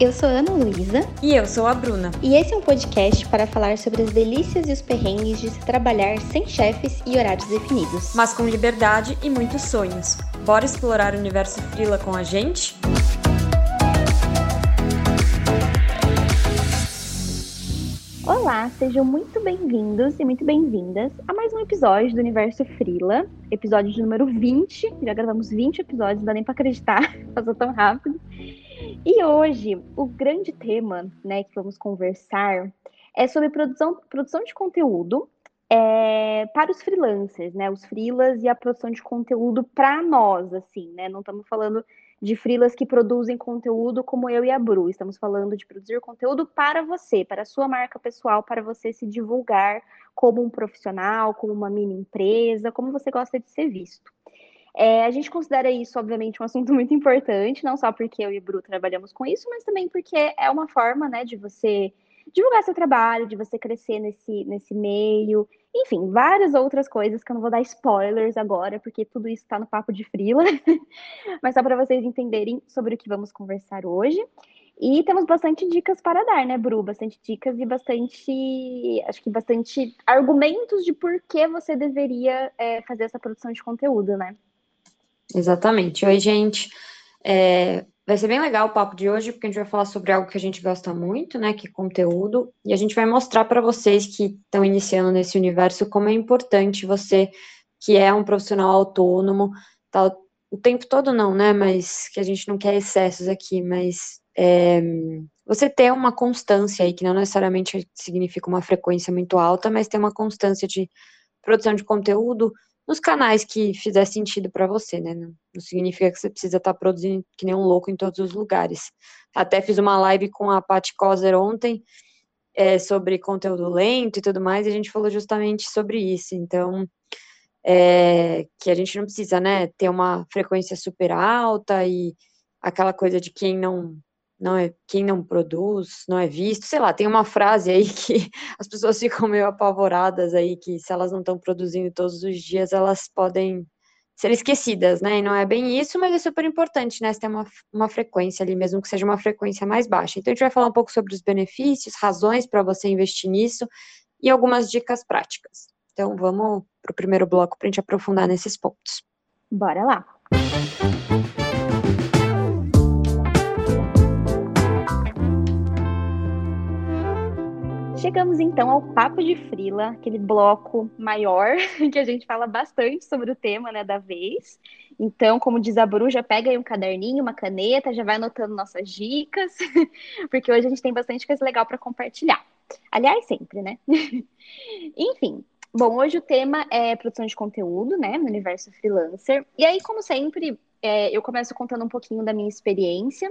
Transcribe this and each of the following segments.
Eu sou a Ana Luísa. E eu sou a Bruna. E esse é um podcast para falar sobre as delícias e os perrengues de se trabalhar sem chefes e horários definidos. Mas com liberdade e muitos sonhos. Bora explorar o universo Frila com a gente? Olá, sejam muito bem-vindos e muito bem-vindas a mais um episódio do Universo Frila, episódio de número 20. Já gravamos 20 episódios, não dá nem para acreditar, passou tão rápido. E hoje, o grande tema né, que vamos conversar é sobre produção, produção de conteúdo é, para os freelancers, né? Os freelas e a produção de conteúdo para nós, assim, né? Não estamos falando de freelas que produzem conteúdo como eu e a Bru. Estamos falando de produzir conteúdo para você, para a sua marca pessoal, para você se divulgar como um profissional, como uma mini empresa, como você gosta de ser visto. É, a gente considera isso, obviamente, um assunto muito importante, não só porque eu e o Bru trabalhamos com isso, mas também porque é uma forma, né, de você divulgar seu trabalho, de você crescer nesse, nesse meio, enfim, várias outras coisas que eu não vou dar spoilers agora, porque tudo isso está no papo de frila, mas só para vocês entenderem sobre o que vamos conversar hoje. E temos bastante dicas para dar, né, Bru? Bastante dicas e bastante, acho que bastante argumentos de por que você deveria é, fazer essa produção de conteúdo, né? Exatamente. Oi, gente. É, vai ser bem legal o papo de hoje, porque a gente vai falar sobre algo que a gente gosta muito, né, que é conteúdo, e a gente vai mostrar para vocês que estão iniciando nesse universo como é importante você, que é um profissional autônomo, tá, o tempo todo não, né, mas que a gente não quer excessos aqui, mas é, você ter uma constância aí, que não necessariamente significa uma frequência muito alta, mas ter uma constância de produção de conteúdo, nos canais que fizer sentido para você, né? Não, não, significa que você precisa estar tá produzindo que nem um louco em todos os lugares. Até fiz uma live com a Paty Kozer ontem é, sobre conteúdo lento e tudo mais, e a gente falou justamente sobre isso. Então, é, que a gente não precisa, né, ter uma frequência super alta e aquela coisa de quem não não é quem não produz, não é visto, sei lá, tem uma frase aí que as pessoas ficam meio apavoradas aí que se elas não estão produzindo todos os dias, elas podem ser esquecidas, né? E não é bem isso, mas é super importante, né? Você ter uma, uma frequência ali, mesmo que seja uma frequência mais baixa. Então a gente vai falar um pouco sobre os benefícios, razões para você investir nisso e algumas dicas práticas. Então vamos para o primeiro bloco para a gente aprofundar nesses pontos. Bora lá! Chegamos então ao Papo de Frila, aquele bloco maior que a gente fala bastante sobre o tema né, da vez. Então, como diz a Bru, já pega aí um caderninho, uma caneta, já vai anotando nossas dicas, porque hoje a gente tem bastante coisa legal para compartilhar. Aliás, sempre, né? Enfim, bom, hoje o tema é produção de conteúdo, né, no universo freelancer. E aí, como sempre, é, eu começo contando um pouquinho da minha experiência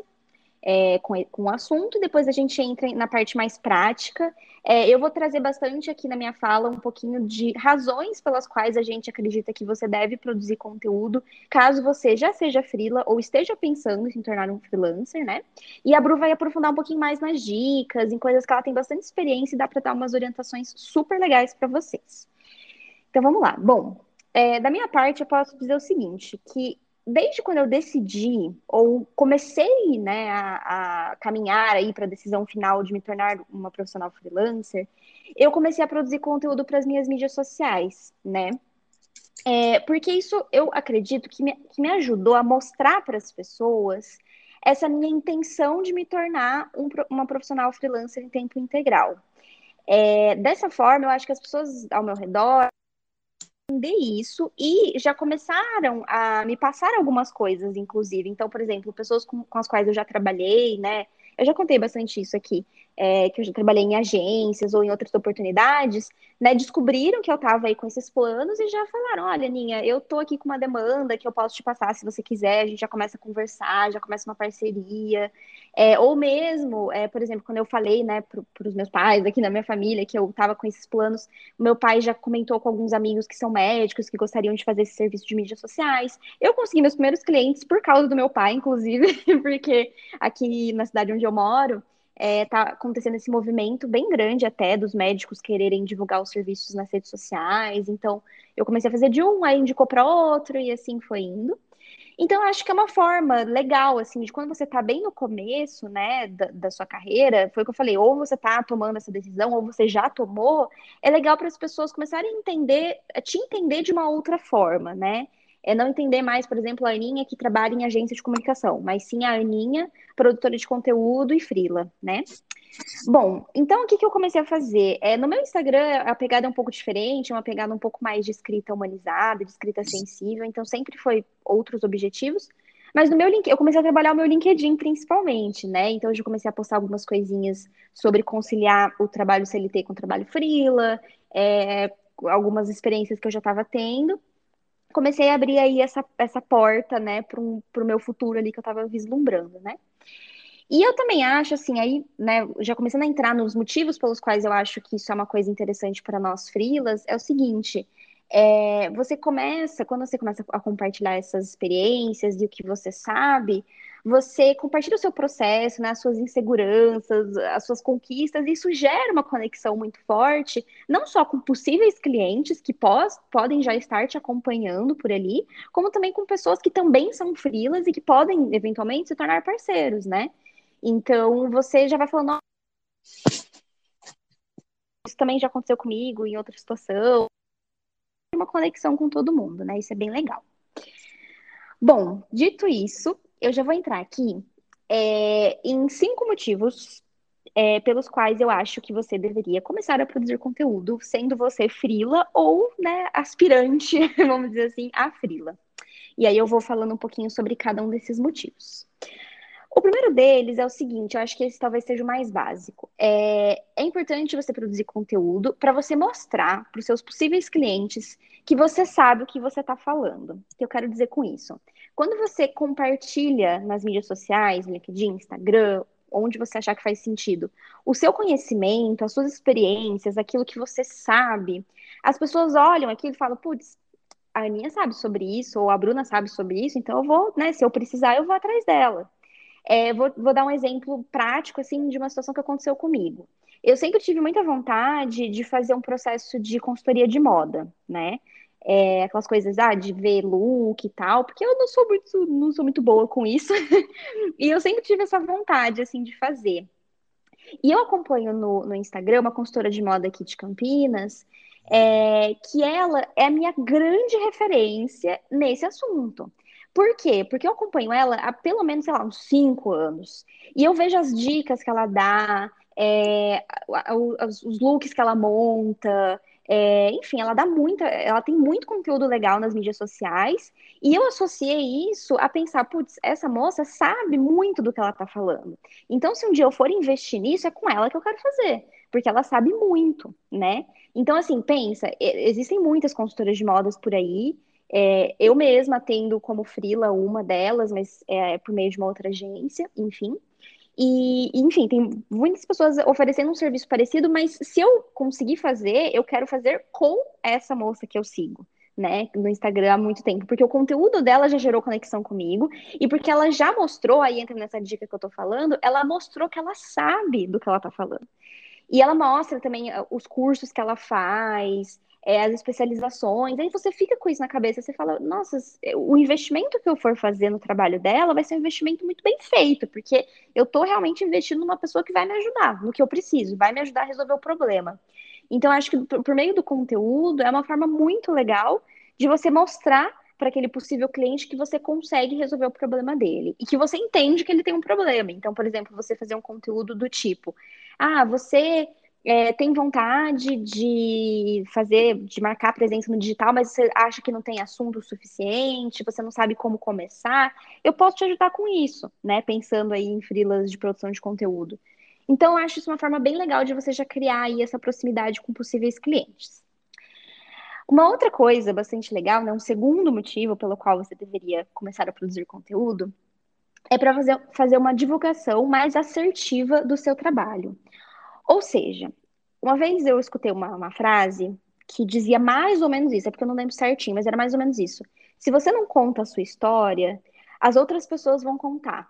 é, com, com o assunto, e depois a gente entra na parte mais prática. É, eu vou trazer bastante aqui na minha fala um pouquinho de razões pelas quais a gente acredita que você deve produzir conteúdo, caso você já seja freela ou esteja pensando em se tornar um freelancer, né? E a Bru vai aprofundar um pouquinho mais nas dicas, em coisas que ela tem bastante experiência e dá para dar umas orientações super legais para vocês. Então vamos lá. Bom, é, da minha parte, eu posso dizer o seguinte: que desde quando eu decidi ou comecei né, a, a caminhar aí para a decisão final de me tornar uma profissional freelancer, eu comecei a produzir conteúdo para as minhas mídias sociais, né? É, porque isso eu acredito que me, que me ajudou a mostrar para as pessoas essa minha intenção de me tornar um, uma profissional freelancer em tempo integral. É, dessa forma, eu acho que as pessoas ao meu redor entender isso e já começaram a me passar algumas coisas, inclusive. Então, por exemplo, pessoas com, com as quais eu já trabalhei, né? Eu já contei bastante isso aqui, é, que eu já trabalhei em agências ou em outras oportunidades, né? Descobriram que eu estava aí com esses planos e já falaram: olha, Ninha, eu tô aqui com uma demanda que eu posso te passar se você quiser. A gente já começa a conversar, já começa uma parceria. É, ou mesmo, é, por exemplo, quando eu falei, né, para os meus pais, aqui na minha família, que eu estava com esses planos, meu pai já comentou com alguns amigos que são médicos, que gostariam de fazer esse serviço de mídias sociais. Eu consegui meus primeiros clientes por causa do meu pai, inclusive, porque aqui na cidade onde eu moro, é, tá acontecendo esse movimento bem grande até dos médicos quererem divulgar os serviços nas redes sociais. Então, eu comecei a fazer de um, aí indicou para outro, e assim foi indo. Então, acho que é uma forma legal, assim, de quando você está bem no começo, né, da, da, sua carreira, foi o que eu falei, ou você está tomando essa decisão, ou você já tomou, é legal para as pessoas começarem a entender, a te entender de uma outra forma, né? É não entender mais, por exemplo, a Aninha que trabalha em agência de comunicação, mas sim a Aninha, produtora de conteúdo e frila, né? Bom, então o que, que eu comecei a fazer? É, no meu Instagram, a pegada é um pouco diferente, uma pegada um pouco mais de escrita humanizada, de escrita sensível, então sempre foi outros objetivos. Mas no meu link, eu comecei a trabalhar o meu LinkedIn principalmente, né? Então eu já comecei a postar algumas coisinhas sobre conciliar o trabalho CLT com o trabalho freela, é, algumas experiências que eu já estava tendo. Comecei a abrir aí essa, essa porta, né, para o meu futuro ali que eu estava vislumbrando, né? E eu também acho, assim, aí, né, já começando a entrar nos motivos pelos quais eu acho que isso é uma coisa interessante para nós frilas, é o seguinte, é, você começa, quando você começa a compartilhar essas experiências e o que você sabe, você compartilha o seu processo, né, as suas inseguranças, as suas conquistas, e isso gera uma conexão muito forte, não só com possíveis clientes que pós, podem já estar te acompanhando por ali, como também com pessoas que também são frilas e que podem, eventualmente, se tornar parceiros, né? Então, você já vai falando, isso também já aconteceu comigo em outra situação. Uma conexão com todo mundo, né? Isso é bem legal. Bom, dito isso, eu já vou entrar aqui é, em cinco motivos é, pelos quais eu acho que você deveria começar a produzir conteúdo, sendo você frila ou né, aspirante, vamos dizer assim, a frila. E aí eu vou falando um pouquinho sobre cada um desses motivos. O primeiro deles é o seguinte, eu acho que esse talvez seja o mais básico. É, é importante você produzir conteúdo para você mostrar para os seus possíveis clientes que você sabe o que você está falando. O que eu quero dizer com isso? Quando você compartilha nas mídias sociais, LinkedIn, Instagram, onde você achar que faz sentido, o seu conhecimento, as suas experiências, aquilo que você sabe, as pessoas olham aqui e falam, putz, a Aninha sabe sobre isso, ou a Bruna sabe sobre isso, então eu vou, né, se eu precisar, eu vou atrás dela. É, vou, vou dar um exemplo prático, assim, de uma situação que aconteceu comigo. Eu sempre tive muita vontade de fazer um processo de consultoria de moda, né? É, aquelas coisas, ah, de ver look e tal, porque eu não sou muito, não sou muito boa com isso. e eu sempre tive essa vontade, assim, de fazer. E eu acompanho no, no Instagram uma consultora de moda aqui de Campinas, é, que ela é a minha grande referência nesse assunto. Por quê? Porque eu acompanho ela há pelo menos, sei lá, uns cinco anos. E eu vejo as dicas que ela dá, é, os looks que ela monta, é, enfim, ela dá muita, ela tem muito conteúdo legal nas mídias sociais, e eu associei isso a pensar, putz, essa moça sabe muito do que ela tá falando. Então, se um dia eu for investir nisso, é com ela que eu quero fazer, porque ela sabe muito, né? Então, assim, pensa, existem muitas consultoras de modas por aí, é, eu mesma tendo como frila uma delas, mas é por meio de uma outra agência, enfim. E, enfim, tem muitas pessoas oferecendo um serviço parecido, mas se eu conseguir fazer, eu quero fazer com essa moça que eu sigo. Né, no Instagram há muito tempo, porque o conteúdo dela já gerou conexão comigo e porque ela já mostrou, aí entra nessa dica que eu tô falando, ela mostrou que ela sabe do que ela tá falando. E ela mostra também uh, os cursos que ela faz, é, as especializações, aí você fica com isso na cabeça, você fala, nossa, o investimento que eu for fazer no trabalho dela vai ser um investimento muito bem feito, porque eu estou realmente investindo numa pessoa que vai me ajudar no que eu preciso, vai me ajudar a resolver o problema. Então, acho que por meio do conteúdo é uma forma muito legal de você mostrar para aquele possível cliente que você consegue resolver o problema dele e que você entende que ele tem um problema. Então, por exemplo, você fazer um conteúdo do tipo: ah, você é, tem vontade de fazer, de marcar presença no digital, mas você acha que não tem assunto suficiente, você não sabe como começar, eu posso te ajudar com isso, né? Pensando aí em frilas de produção de conteúdo. Então, eu acho isso uma forma bem legal de você já criar aí essa proximidade com possíveis clientes. Uma outra coisa bastante legal, né, um segundo motivo pelo qual você deveria começar a produzir conteúdo, é para fazer, fazer uma divulgação mais assertiva do seu trabalho. Ou seja, uma vez eu escutei uma, uma frase que dizia mais ou menos isso, é porque eu não lembro certinho, mas era mais ou menos isso. Se você não conta a sua história, as outras pessoas vão contar.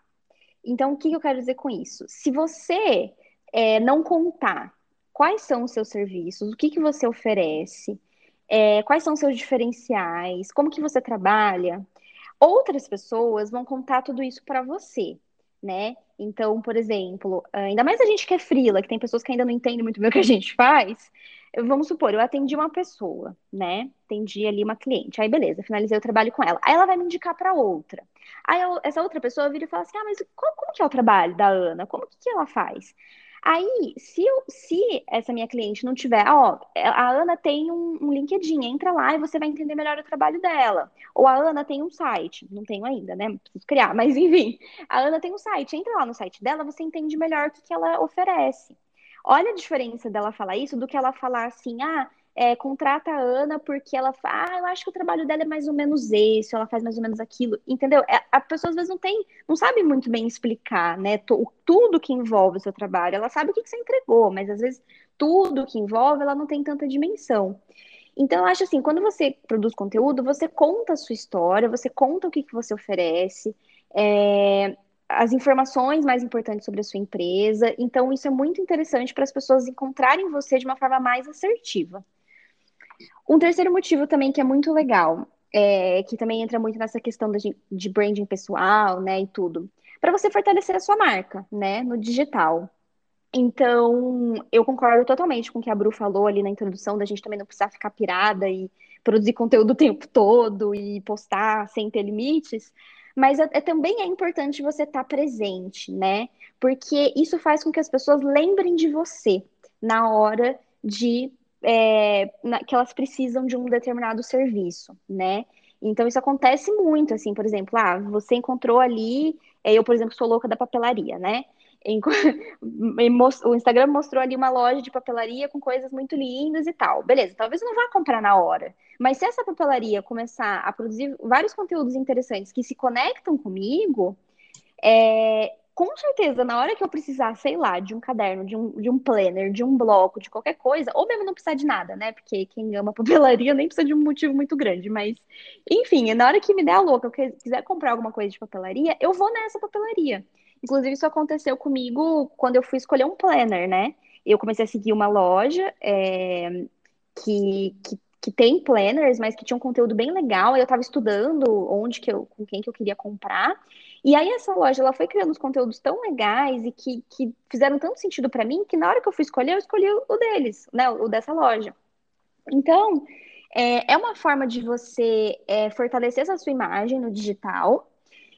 Então, o que eu quero dizer com isso? Se você é, não contar quais são os seus serviços, o que, que você oferece, é, quais são os seus diferenciais, como que você trabalha, Outras pessoas vão contar tudo isso para você, né? Então, por exemplo, ainda mais a gente que é frila, que tem pessoas que ainda não entendem muito bem o que a gente faz. Vamos supor, eu atendi uma pessoa, né? Atendi ali uma cliente. Aí, beleza, finalizei o trabalho com ela. Aí ela vai me indicar para outra. Aí eu, essa outra pessoa vira e fala assim: Ah, mas como, como que é o trabalho da Ana? Como que, que ela faz? Aí, se, eu, se essa minha cliente não tiver, ó, a Ana tem um, um, LinkedIn, entra lá e você vai entender melhor o trabalho dela. Ou a Ana tem um site, não tenho ainda, né? Preciso criar, mas enfim, a Ana tem um site, entra lá no site dela, você entende melhor o que, que ela oferece. Olha a diferença dela falar isso do que ela falar assim, ah, é, contrata a Ana porque ela fala, ah, eu acho que o trabalho dela é mais ou menos esse, ela faz mais ou menos aquilo, entendeu? É, a pessoa às vezes não tem, não sabe muito bem explicar, né, tudo que envolve o seu trabalho, ela sabe o que, que você entregou, mas às vezes tudo que envolve, ela não tem tanta dimensão. Então, eu acho assim, quando você produz conteúdo, você conta a sua história, você conta o que, que você oferece, é, as informações mais importantes sobre a sua empresa. Então, isso é muito interessante para as pessoas encontrarem você de uma forma mais assertiva. Um terceiro motivo também que é muito legal, é, que também entra muito nessa questão de, de branding pessoal, né, e tudo, para você fortalecer a sua marca, né, no digital. Então, eu concordo totalmente com o que a Bru falou ali na introdução, da gente também não precisar ficar pirada e produzir conteúdo o tempo todo e postar sem ter limites, mas é, é também é importante você estar tá presente, né? Porque isso faz com que as pessoas lembrem de você na hora de é, na, que elas precisam de um determinado serviço, né? Então isso acontece muito, assim, por exemplo, ah, você encontrou ali, é, eu, por exemplo, sou louca da papelaria, né? o Instagram mostrou ali uma loja de papelaria com coisas muito lindas e tal. Beleza, talvez não vá comprar na hora. Mas se essa papelaria começar a produzir vários conteúdos interessantes que se conectam comigo, é, com certeza, na hora que eu precisar, sei lá, de um caderno, de um, de um planner, de um bloco, de qualquer coisa, ou mesmo não precisar de nada, né? Porque quem ama papelaria nem precisa de um motivo muito grande, mas, enfim, na hora que me der a louca, eu quiser comprar alguma coisa de papelaria, eu vou nessa papelaria. Inclusive, isso aconteceu comigo quando eu fui escolher um planner, né? Eu comecei a seguir uma loja é, que, que que tem planners, mas que tinha um conteúdo bem legal. Eu estava estudando onde que eu, com quem que eu queria comprar. E aí essa loja, ela foi criando uns conteúdos tão legais e que, que fizeram tanto sentido para mim que na hora que eu fui escolher, eu escolhi o deles, né, o dessa loja. Então, é, é uma forma de você é, fortalecer essa sua imagem no digital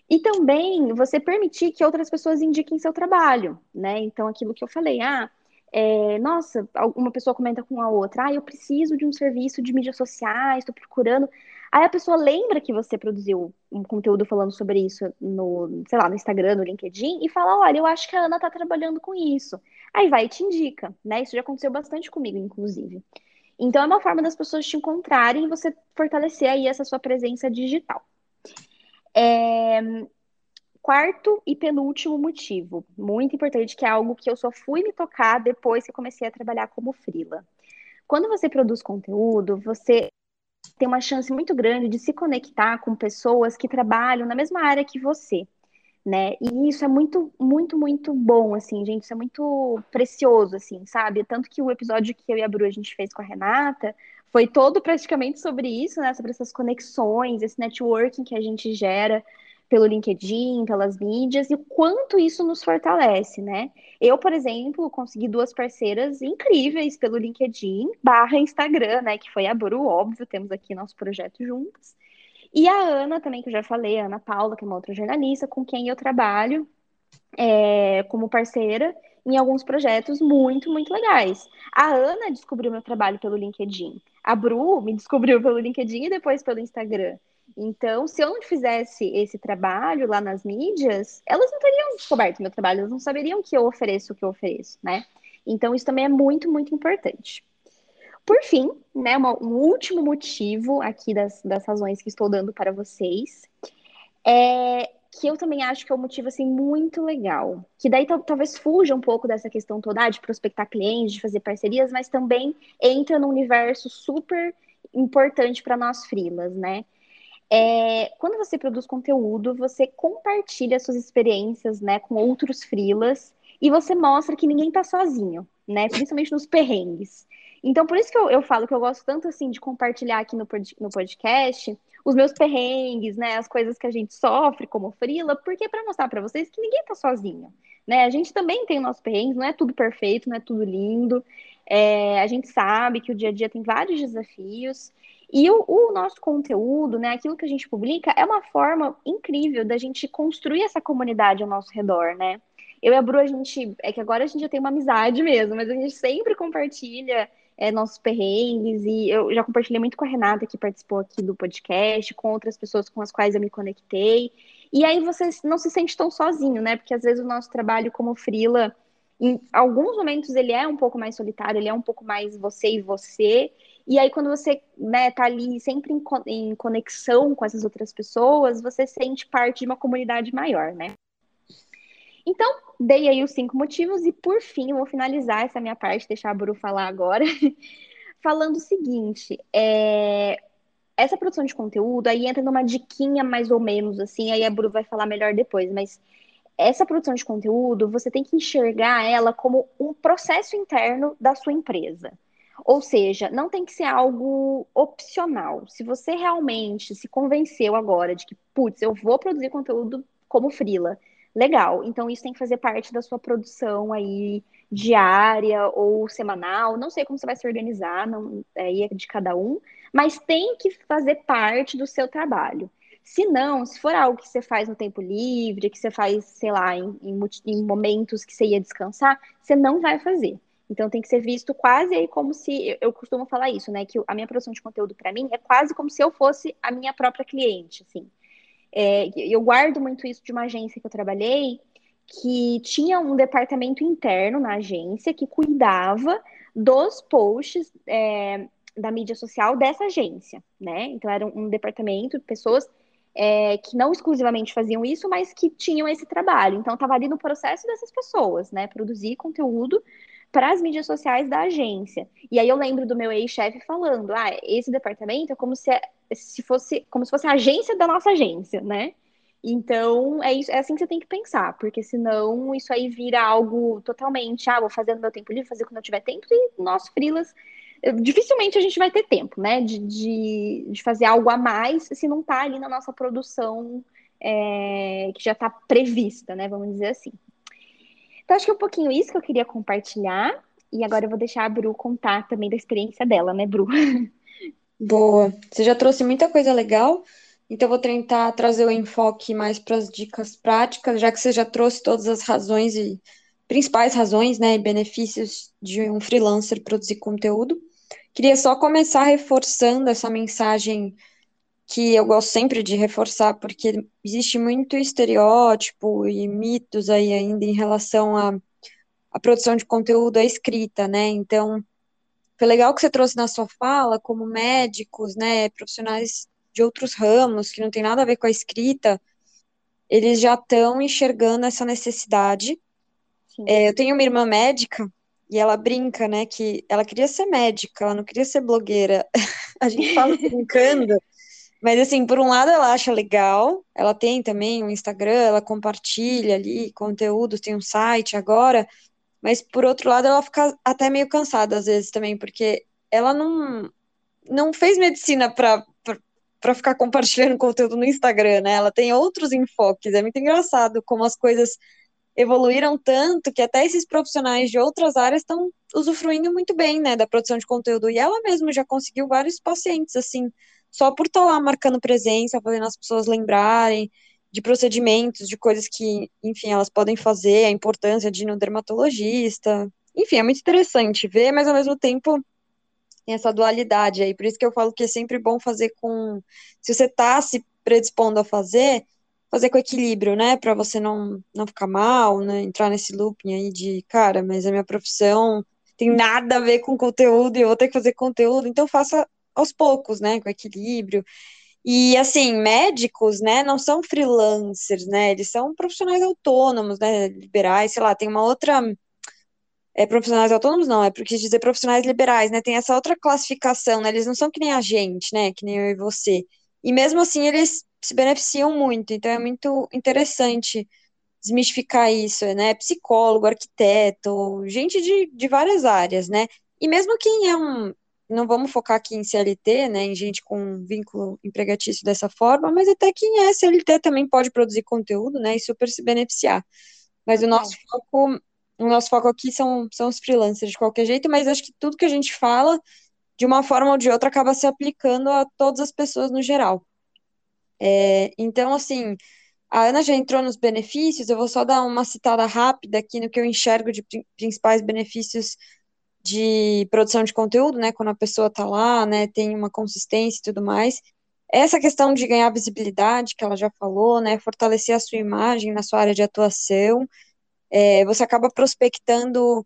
e também você permitir que outras pessoas indiquem seu trabalho, né? Então, aquilo que eu falei, ah, é, nossa, uma pessoa comenta com a outra, ah, eu preciso de um serviço de mídias sociais, estou procurando. Aí a pessoa lembra que você produziu um conteúdo falando sobre isso no, sei lá, no Instagram, no LinkedIn, e fala, olha, eu acho que a Ana está trabalhando com isso. Aí vai e te indica, né? Isso já aconteceu bastante comigo, inclusive. Então é uma forma das pessoas te encontrarem e você fortalecer aí essa sua presença digital. É, quarto e penúltimo motivo, muito importante, que é algo que eu só fui me tocar depois que comecei a trabalhar como frila. Quando você produz conteúdo, você tem uma chance muito grande de se conectar com pessoas que trabalham na mesma área que você, né? E isso é muito, muito, muito bom, assim, gente, isso é muito precioso, assim, sabe? Tanto que o episódio que eu e a Bru a gente fez com a Renata foi todo praticamente sobre isso, né? Sobre essas conexões, esse networking que a gente gera pelo LinkedIn, pelas mídias, e o quanto isso nos fortalece, né? Eu, por exemplo, consegui duas parceiras incríveis pelo LinkedIn barra Instagram, né? Que foi a Bru, óbvio, temos aqui nosso projeto juntos. E a Ana também, que eu já falei, a Ana Paula, que é uma outra jornalista, com quem eu trabalho é, como parceira em alguns projetos muito, muito legais. A Ana descobriu meu trabalho pelo LinkedIn. A Bru me descobriu pelo LinkedIn e depois pelo Instagram. Então, se eu não fizesse esse trabalho lá nas mídias, elas não teriam descoberto meu trabalho, elas não saberiam que eu ofereço o que eu ofereço, né? Então, isso também é muito, muito importante. Por fim, né, uma, um último motivo aqui das, das razões que estou dando para vocês é que eu também acho que é um motivo assim muito legal, que daí talvez fuja um pouco dessa questão toda ah, de prospectar clientes, de fazer parcerias, mas também entra num universo super importante para nós frilas, né? É, quando você produz conteúdo, você compartilha suas experiências né, com outros frilas e você mostra que ninguém está sozinho, né? Principalmente nos perrengues. Então, por isso que eu, eu falo que eu gosto tanto assim de compartilhar aqui no, no podcast os meus perrengues, né? As coisas que a gente sofre como frila, porque é para mostrar para vocês que ninguém tá sozinho, né? A gente também tem o nosso perrengue, não é tudo perfeito, não é tudo lindo. É, a gente sabe que o dia a dia tem vários desafios. E o, o, nosso conteúdo, né, aquilo que a gente publica, é uma forma incrível da gente construir essa comunidade ao nosso redor, né? Eu e a Bru, a gente. É que agora a gente já tem uma amizade mesmo, mas a gente sempre compartilha é, nossos perrengues. E eu já compartilhei muito com a Renata, que participou aqui do podcast, com outras pessoas com as quais eu me conectei. E aí você não se sente tão sozinho, né? Porque às vezes o nosso trabalho como Frila, em alguns momentos ele é um pouco mais solitário, ele é um pouco mais você e você. E aí, quando você né, tá ali sempre em, em conexão com essas outras pessoas, você sente parte de uma comunidade maior, né? Então, dei aí os cinco motivos e, por fim, eu vou finalizar essa minha parte, deixar a Buru falar agora, falando o seguinte, é... essa produção de conteúdo aí entra numa diquinha mais ou menos, assim, aí a Buru vai falar melhor depois, mas essa produção de conteúdo, você tem que enxergar ela como um processo interno da sua empresa. Ou seja, não tem que ser algo opcional. Se você realmente se convenceu agora de que, putz, eu vou produzir conteúdo como frila, legal. Então isso tem que fazer parte da sua produção aí diária ou semanal. Não sei como você vai se organizar, não aí é de cada um, mas tem que fazer parte do seu trabalho. Se não, se for algo que você faz no tempo livre, que você faz, sei lá, em, em, em momentos que você ia descansar, você não vai fazer. Então tem que ser visto quase aí como se eu costumo falar isso, né? Que a minha produção de conteúdo para mim é quase como se eu fosse a minha própria cliente, assim. É, eu guardo muito isso de uma agência que eu trabalhei, que tinha um departamento interno na agência que cuidava dos posts é, da mídia social dessa agência, né? Então era um, departamento de pessoas é, que não exclusivamente faziam isso, mas que tinham esse trabalho. Então estava ali no processo dessas pessoas, né? Produzir conteúdo para as mídias sociais da agência. E aí eu lembro do meu ex-chefe falando: ah, esse departamento é como se, se fosse como se fosse a agência da nossa agência, né? Então, é, isso, é assim que você tem que pensar, porque senão isso aí vira algo totalmente, ah, vou fazer no meu tempo livre, fazer quando eu tiver tempo, e nós, frilas, dificilmente a gente vai ter tempo, né, de, de, de fazer algo a mais se não tá ali na nossa produção é, que já está prevista, né, vamos dizer assim. Então, acho que é um pouquinho isso que eu queria compartilhar. E agora eu vou deixar a Bru contar também da experiência dela, né, Bru? Boa. Você já trouxe muita coisa legal, então eu vou tentar trazer o enfoque mais para as dicas práticas, já que você já trouxe todas as razões e principais razões, né, e benefícios de um freelancer produzir conteúdo. Queria só começar reforçando essa mensagem que eu gosto sempre de reforçar, porque existe muito estereótipo e mitos aí ainda em relação à, à produção de conteúdo, à escrita, né? Então, foi legal que você trouxe na sua fala, como médicos, né, profissionais de outros ramos, que não tem nada a ver com a escrita, eles já estão enxergando essa necessidade. É, eu tenho uma irmã médica, e ela brinca, né, que ela queria ser médica, ela não queria ser blogueira. a gente fala brincando, mas, assim, por um lado ela acha legal, ela tem também um Instagram, ela compartilha ali conteúdos, tem um site agora, mas por outro lado ela fica até meio cansada às vezes também, porque ela não, não fez medicina para para ficar compartilhando conteúdo no Instagram, né? Ela tem outros enfoques. É muito engraçado como as coisas evoluíram tanto que até esses profissionais de outras áreas estão usufruindo muito bem, né, da produção de conteúdo. E ela mesma já conseguiu vários pacientes assim só por estar tá lá marcando presença, fazendo as pessoas lembrarem de procedimentos, de coisas que, enfim, elas podem fazer, a importância de ir no dermatologista. Enfim, é muito interessante ver, mas ao mesmo tempo tem essa dualidade aí. Por isso que eu falo que é sempre bom fazer com. Se você está se predispondo a fazer, fazer com equilíbrio, né? Para você não, não ficar mal, né? Entrar nesse looping aí de, cara, mas a minha profissão tem nada a ver com conteúdo e eu vou ter que fazer conteúdo, então faça aos poucos, né, com equilíbrio. E assim, médicos, né, não são freelancers, né, eles são profissionais autônomos, né, liberais, sei lá, tem uma outra é, profissionais autônomos não, é porque dizer profissionais liberais, né, tem essa outra classificação, né, eles não são que nem a gente, né, que nem eu e você. E mesmo assim eles se beneficiam muito, então é muito interessante desmistificar isso, né? Psicólogo, arquiteto, gente de, de várias áreas, né? E mesmo quem é um, não vamos focar aqui em CLT, né, em gente com vínculo empregatício dessa forma, mas até quem é CLT também pode produzir conteúdo, né, e super se beneficiar. Mas o nosso foco, o nosso foco aqui são, são os freelancers de qualquer jeito, mas acho que tudo que a gente fala, de uma forma ou de outra, acaba se aplicando a todas as pessoas no geral. É, então, assim, a Ana já entrou nos benefícios, eu vou só dar uma citada rápida aqui no que eu enxergo de principais benefícios de produção de conteúdo, né, quando a pessoa está lá, né, tem uma consistência e tudo mais. Essa questão de ganhar visibilidade, que ela já falou, né, fortalecer a sua imagem na sua área de atuação, é, você acaba prospectando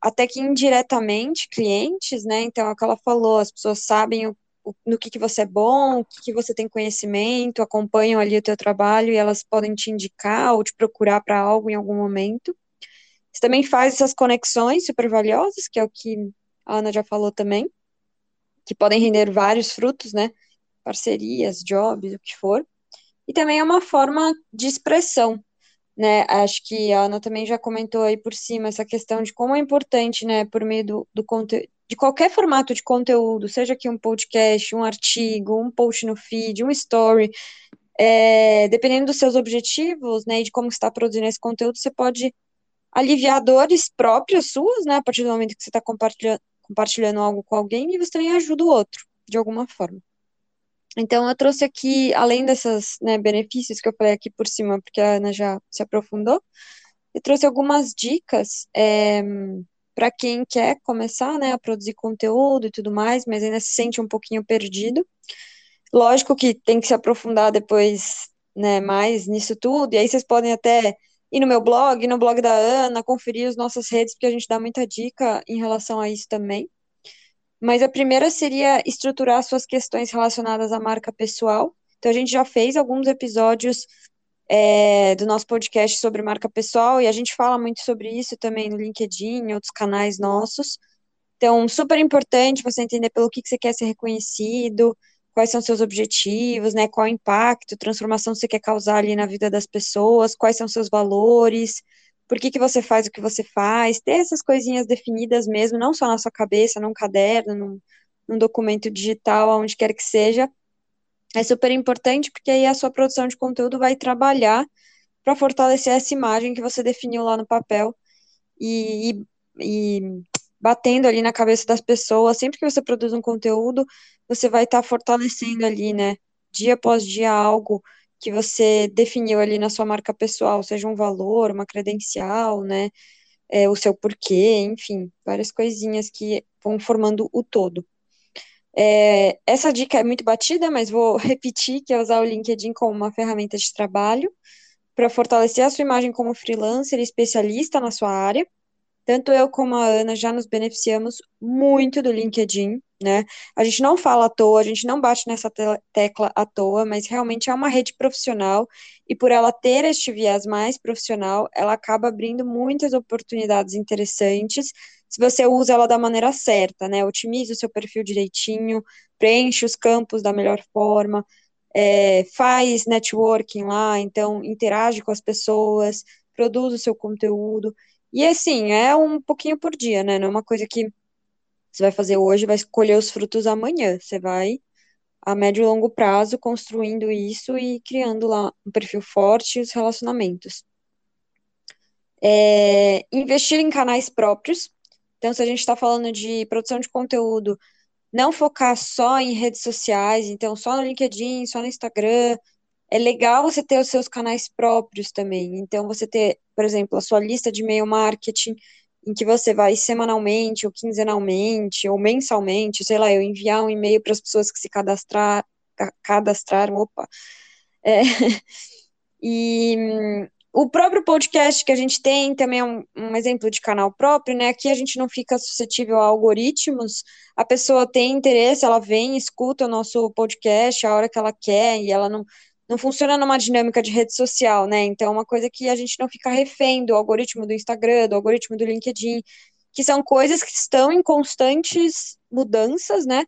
até que indiretamente clientes, né, então é o que ela falou, as pessoas sabem o, o, no que, que você é bom, o que, que você tem conhecimento, acompanham ali o teu trabalho e elas podem te indicar ou te procurar para algo em algum momento. Você também faz essas conexões super valiosas, que é o que a Ana já falou também, que podem render vários frutos, né? Parcerias, jobs, o que for. E também é uma forma de expressão, né? Acho que a Ana também já comentou aí por cima essa questão de como é importante, né, por meio do, do conteúdo, de qualquer formato de conteúdo, seja aqui um podcast, um artigo, um post no feed, um story, é, dependendo dos seus objetivos, né, e de como está produzindo esse conteúdo, você pode aliviar dores próprias suas, né? A partir do momento que você está compartilhando, algo com alguém, e você também ajuda o outro, de alguma forma. Então, eu trouxe aqui, além desses né, benefícios que eu falei aqui por cima, porque a Ana já se aprofundou, eu trouxe algumas dicas é, para quem quer começar né, a produzir conteúdo e tudo mais, mas ainda se sente um pouquinho perdido. Lógico que tem que se aprofundar depois né, mais nisso tudo, e aí vocês podem até e no meu blog, no blog da Ana, conferir as nossas redes, porque a gente dá muita dica em relação a isso também. Mas a primeira seria estruturar suas questões relacionadas à marca pessoal. Então, a gente já fez alguns episódios é, do nosso podcast sobre marca pessoal e a gente fala muito sobre isso também no LinkedIn, em outros canais nossos. Então, super importante você entender pelo que, que você quer ser reconhecido, quais são seus objetivos, né? Qual impacto, transformação você quer causar ali na vida das pessoas, quais são seus valores, por que, que você faz o que você faz, ter essas coisinhas definidas mesmo, não só na sua cabeça, num caderno, num, num documento digital, aonde quer que seja, é super importante, porque aí a sua produção de conteúdo vai trabalhar para fortalecer essa imagem que você definiu lá no papel e, e, e batendo ali na cabeça das pessoas, sempre que você produz um conteúdo, você vai estar tá fortalecendo ali, né, dia após dia algo que você definiu ali na sua marca pessoal, seja um valor, uma credencial, né, é, o seu porquê, enfim, várias coisinhas que vão formando o todo. É, essa dica é muito batida, mas vou repetir que é usar o LinkedIn como uma ferramenta de trabalho para fortalecer a sua imagem como freelancer especialista na sua área, tanto eu como a Ana já nos beneficiamos muito do LinkedIn, né? A gente não fala à toa, a gente não bate nessa tecla à toa, mas realmente é uma rede profissional e por ela ter este viés mais profissional, ela acaba abrindo muitas oportunidades interessantes se você usa ela da maneira certa, né? Otimiza o seu perfil direitinho, preenche os campos da melhor forma, é, faz networking lá, então interage com as pessoas, produz o seu conteúdo. E assim, é um pouquinho por dia, né? Não é uma coisa que você vai fazer hoje, vai colher os frutos amanhã. Você vai, a médio e longo prazo, construindo isso e criando lá um perfil forte e os relacionamentos. É, investir em canais próprios. Então, se a gente está falando de produção de conteúdo, não focar só em redes sociais, então só no LinkedIn, só no Instagram, é legal você ter os seus canais próprios também. Então, você ter, por exemplo, a sua lista de e-mail marketing, em que você vai semanalmente, ou quinzenalmente, ou mensalmente, sei lá, eu enviar um e-mail para as pessoas que se cadastrar, cadastraram, opa. É, e hum, o próprio podcast que a gente tem também é um, um, exemplo de canal próprio, né? Aqui a gente não fica suscetível a algoritmos. A pessoa tem interesse, ela vem, escuta o nosso podcast a hora que ela quer e ela não, não funciona numa dinâmica de rede social, né? Então, é uma coisa que a gente não fica refém do algoritmo do Instagram, do algoritmo do LinkedIn, que são coisas que estão em constantes mudanças, né?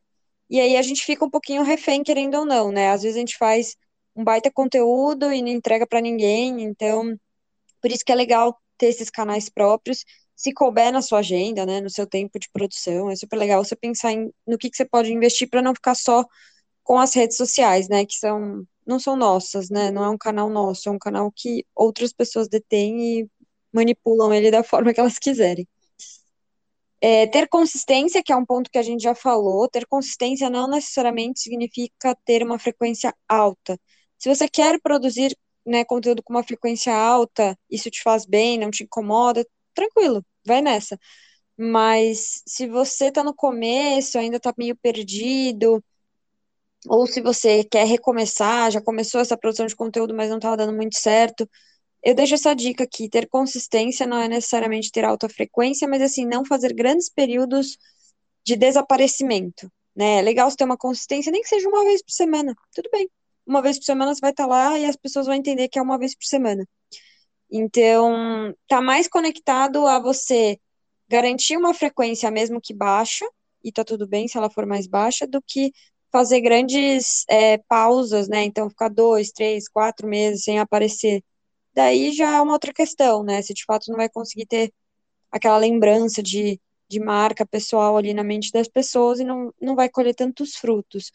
E aí a gente fica um pouquinho refém, querendo ou não, né? Às vezes a gente faz um baita conteúdo e não entrega para ninguém, então Por isso que é legal ter esses canais próprios, se couber na sua agenda, né, no seu tempo de produção, é super legal você pensar em, no que, que você pode investir para não ficar só com as redes sociais, né, que são não são nossas, né, não é um canal nosso, é um canal que outras pessoas detêm e manipulam ele da forma que elas quiserem. É, ter consistência, que é um ponto que a gente já falou, ter consistência não necessariamente significa ter uma frequência alta. Se você quer produzir né, conteúdo com uma frequência alta, isso te faz bem, não te incomoda, tranquilo, vai nessa. Mas se você está no começo, ainda está meio perdido, ou se você quer recomeçar, já começou essa produção de conteúdo, mas não estava dando muito certo, eu deixo essa dica aqui, ter consistência não é necessariamente ter alta frequência, mas assim, não fazer grandes períodos de desaparecimento, né? É legal você ter uma consistência, nem que seja uma vez por semana, tudo bem. Uma vez por semana você vai estar lá e as pessoas vão entender que é uma vez por semana. Então, tá mais conectado a você garantir uma frequência mesmo que baixa, e tá tudo bem se ela for mais baixa, do que fazer grandes é, pausas, né? Então, ficar dois, três, quatro meses sem aparecer daí já é uma outra questão, né? Se de fato não vai conseguir ter aquela lembrança de, de marca pessoal ali na mente das pessoas e não, não vai colher tantos frutos.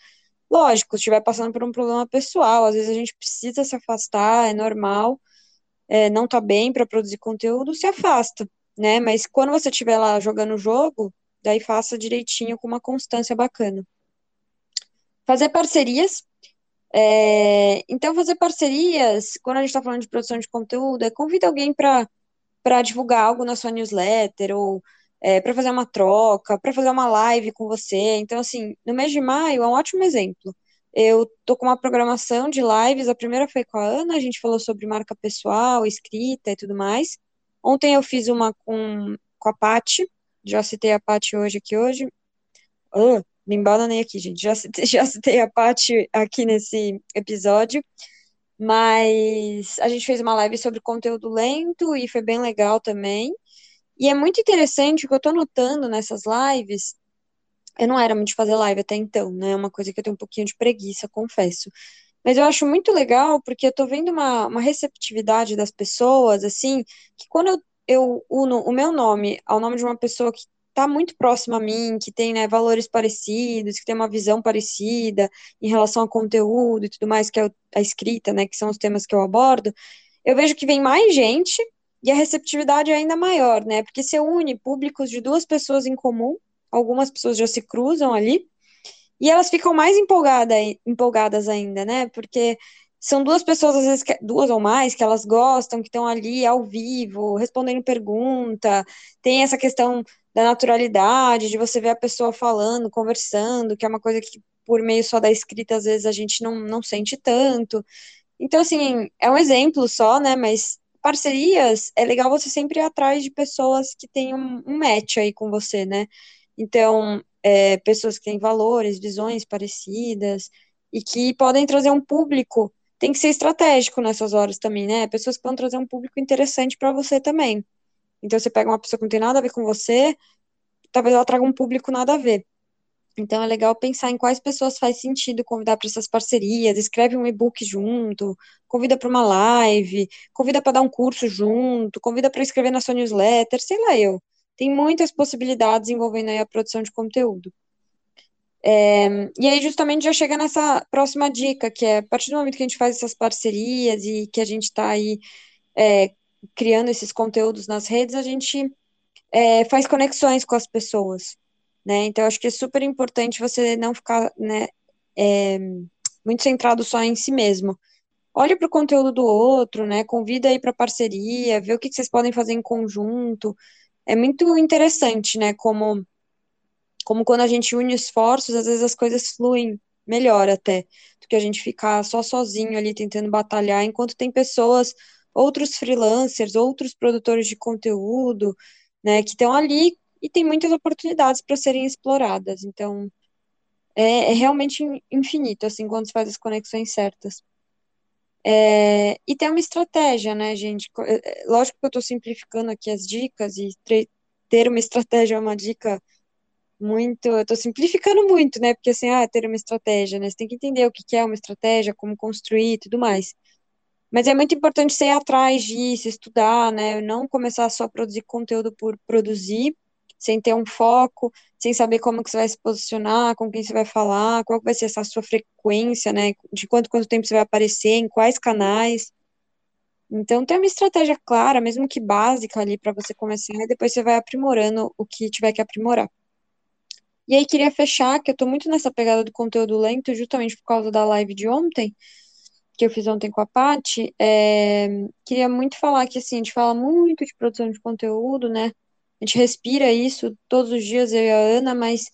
Lógico, se estiver passando por um problema pessoal, às vezes a gente precisa se afastar, é normal, é, não tá bem para produzir conteúdo, se afasta, né? Mas quando você estiver lá jogando o jogo, daí faça direitinho com uma constância bacana. Fazer parcerias, é, então, fazer parcerias, quando a gente está falando de produção de conteúdo, é convida alguém para divulgar algo na sua newsletter, ou é, para fazer uma troca, para fazer uma live com você. Então, assim, no mês de maio é um ótimo exemplo. Eu tô com uma programação de lives, a primeira foi com a Ana, a gente falou sobre marca pessoal, escrita e tudo mais. Ontem eu fiz uma com, com a Paty, já citei a Paty hoje aqui hoje. Uh, me embananei aqui, gente. Já já citei a Paty aqui nesse episódio. Mas a gente fez uma live sobre conteúdo lento e foi bem legal também. E é muito interessante o que eu tô notando nessas lives. Eu não era muito de fazer live até então, né? É uma coisa que eu tenho um pouquinho de preguiça, confesso. Mas eu acho muito legal porque eu tô vendo uma, uma receptividade das pessoas, assim, que quando eu, eu uno o meu nome ao nome de uma pessoa que está muito próximo a mim, que tem né, valores parecidos, que tem uma visão parecida em relação ao conteúdo e tudo mais, que é a escrita, né, que são os temas que eu abordo, eu vejo que vem mais gente e a receptividade é ainda maior, né? Porque você une públicos de duas pessoas em comum, algumas pessoas já se cruzam ali, e elas ficam mais empolgada, empolgadas ainda, né? Porque são duas pessoas, às vezes, duas ou mais, que elas gostam, que estão ali ao vivo, respondendo pergunta, tem essa questão da naturalidade, de você ver a pessoa falando, conversando, que é uma coisa que por meio só da escrita às vezes a gente não, não sente tanto. Então, assim, é um exemplo só, né? Mas parcerias, é legal você sempre ir atrás de pessoas que têm um, um match aí com você, né? Então, é, pessoas que têm valores, visões parecidas e que podem trazer um público. Tem que ser estratégico nessas horas também, né? Pessoas que vão trazer um público interessante para você também. Então você pega uma pessoa que não tem nada a ver com você, talvez ela traga um público nada a ver. Então é legal pensar em quais pessoas faz sentido convidar para essas parcerias, escreve um e-book junto, convida para uma live, convida para dar um curso junto, convida para escrever na sua newsletter, sei lá eu. Tem muitas possibilidades envolvendo aí a produção de conteúdo. É, e aí, justamente, já chega nessa próxima dica, que é a partir do momento que a gente faz essas parcerias e que a gente está aí é, criando esses conteúdos nas redes, a gente é, faz conexões com as pessoas, né? Então, acho que é super importante você não ficar, né, é, muito centrado só em si mesmo. Olhe para o conteúdo do outro, né? Convida aí para parceria, vê o que, que vocês podem fazer em conjunto. É muito interessante, né? Como, como quando a gente une esforços, às vezes as coisas fluem melhor até do que a gente ficar só sozinho ali tentando batalhar, enquanto tem pessoas outros freelancers, outros produtores de conteúdo, né, que estão ali e tem muitas oportunidades para serem exploradas. Então, é, é, realmente infinito, assim, quando se faz as conexões certas. É, e tem uma estratégia, né, gente? É, é, lógico que eu estou simplificando aqui as dicas e ter uma estratégia é uma dica muito. Eu estou simplificando muito, né? Porque assim, ah, ter uma estratégia, né? Você tem que entender o que é uma estratégia, como construir e tudo mais. Mas é muito importante ir atrás disso, estudar, né? Não começar só a produzir conteúdo por produzir, sem ter um foco, sem saber como que você vai se posicionar, com quem você vai falar, qual vai ser essa sua frequência, né? De quanto quanto tempo você vai aparecer, em quais canais. Então, tem uma estratégia clara, mesmo que básica ali para você começar, e depois você vai aprimorando o que tiver que aprimorar. E aí, queria fechar, que eu tô muito nessa pegada do conteúdo lento, justamente por causa da live de ontem, que eu fiz ontem com a Paty, é, queria muito falar que, assim, a gente fala muito de produção de conteúdo, né? A gente respira isso todos os dias, eu e a Ana, mas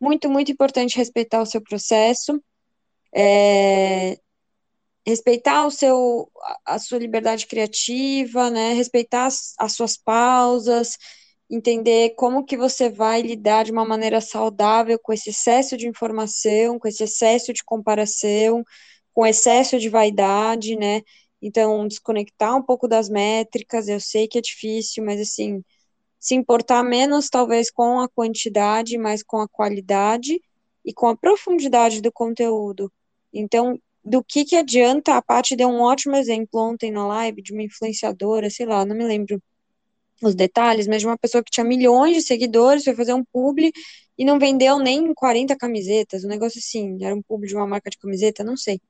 muito, muito importante respeitar o seu processo, é, respeitar o seu, a sua liberdade criativa, né? Respeitar as, as suas pausas, entender como que você vai lidar de uma maneira saudável com esse excesso de informação, com esse excesso de comparação, com excesso de vaidade, né? Então, desconectar um pouco das métricas, eu sei que é difícil, mas assim, se importar menos talvez com a quantidade, mas com a qualidade e com a profundidade do conteúdo. Então, do que que adianta, a Paty deu um ótimo exemplo ontem na live de uma influenciadora, sei lá, não me lembro os detalhes, mas de uma pessoa que tinha milhões de seguidores, foi fazer um publi e não vendeu nem 40 camisetas, um negócio assim, era um publi de uma marca de camiseta, não sei.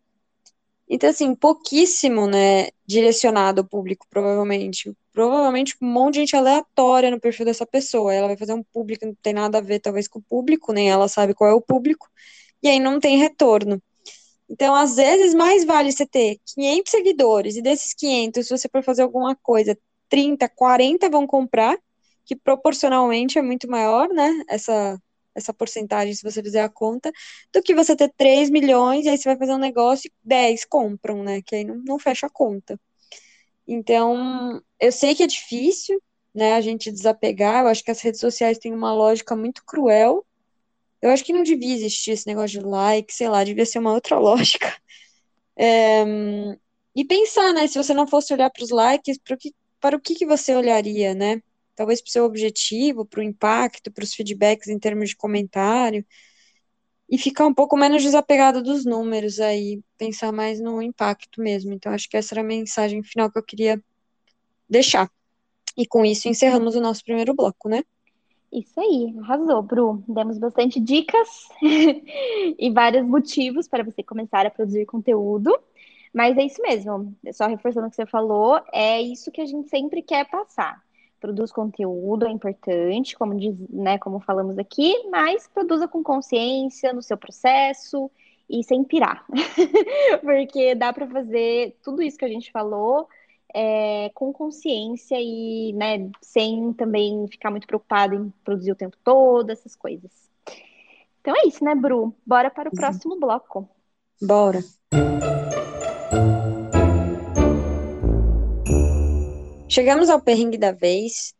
Então, assim, pouquíssimo, né, direcionado ao público, provavelmente. Provavelmente um monte de gente aleatória no perfil dessa pessoa. Ela vai fazer um público que não tem nada a ver, talvez, com o público, nem ela sabe qual é o público, e aí não tem retorno. Então, às vezes, mais vale você ter 500 seguidores, e desses 500, se você for fazer alguma coisa, 30, 40 vão comprar, que proporcionalmente é muito maior, né, essa, essa porcentagem, se você fizer a conta, do que você ter 3 milhões, e aí você vai fazer um negócio e 10 compram, né? Que aí não, não fecha a conta. Então, eu sei que é difícil, né, a gente desapegar, eu acho que as redes sociais têm uma lógica muito cruel. Eu acho que não devia existir esse negócio de like, sei lá, devia ser uma outra lógica. É, e pensar, né, se você não fosse olhar para os likes, para o que, para o que, que você olharia, né? talvez para o seu objetivo, para o impacto, para os feedbacks em termos de comentário, e ficar um pouco menos desapegado dos números aí, pensar mais no impacto mesmo. Então, acho que essa era a mensagem final que eu queria deixar. E com isso encerramos o nosso primeiro bloco, né? Isso aí, arrasou, Bru. Demos bastante dicas e vários motivos para você começar a produzir conteúdo. Mas é isso mesmo, só reforçando o que você falou, é isso que a gente sempre quer passar produz conteúdo, é importante, como, diz, né, como falamos aqui, mas produza com consciência no seu processo e sem pirar. Porque dá para fazer tudo isso que a gente falou é, com consciência e né, sem também ficar muito preocupado em produzir o tempo todo, essas coisas. Então é isso, né, Bru? Bora para o uhum. próximo bloco. Bora. Chegamos ao perrengue da vez.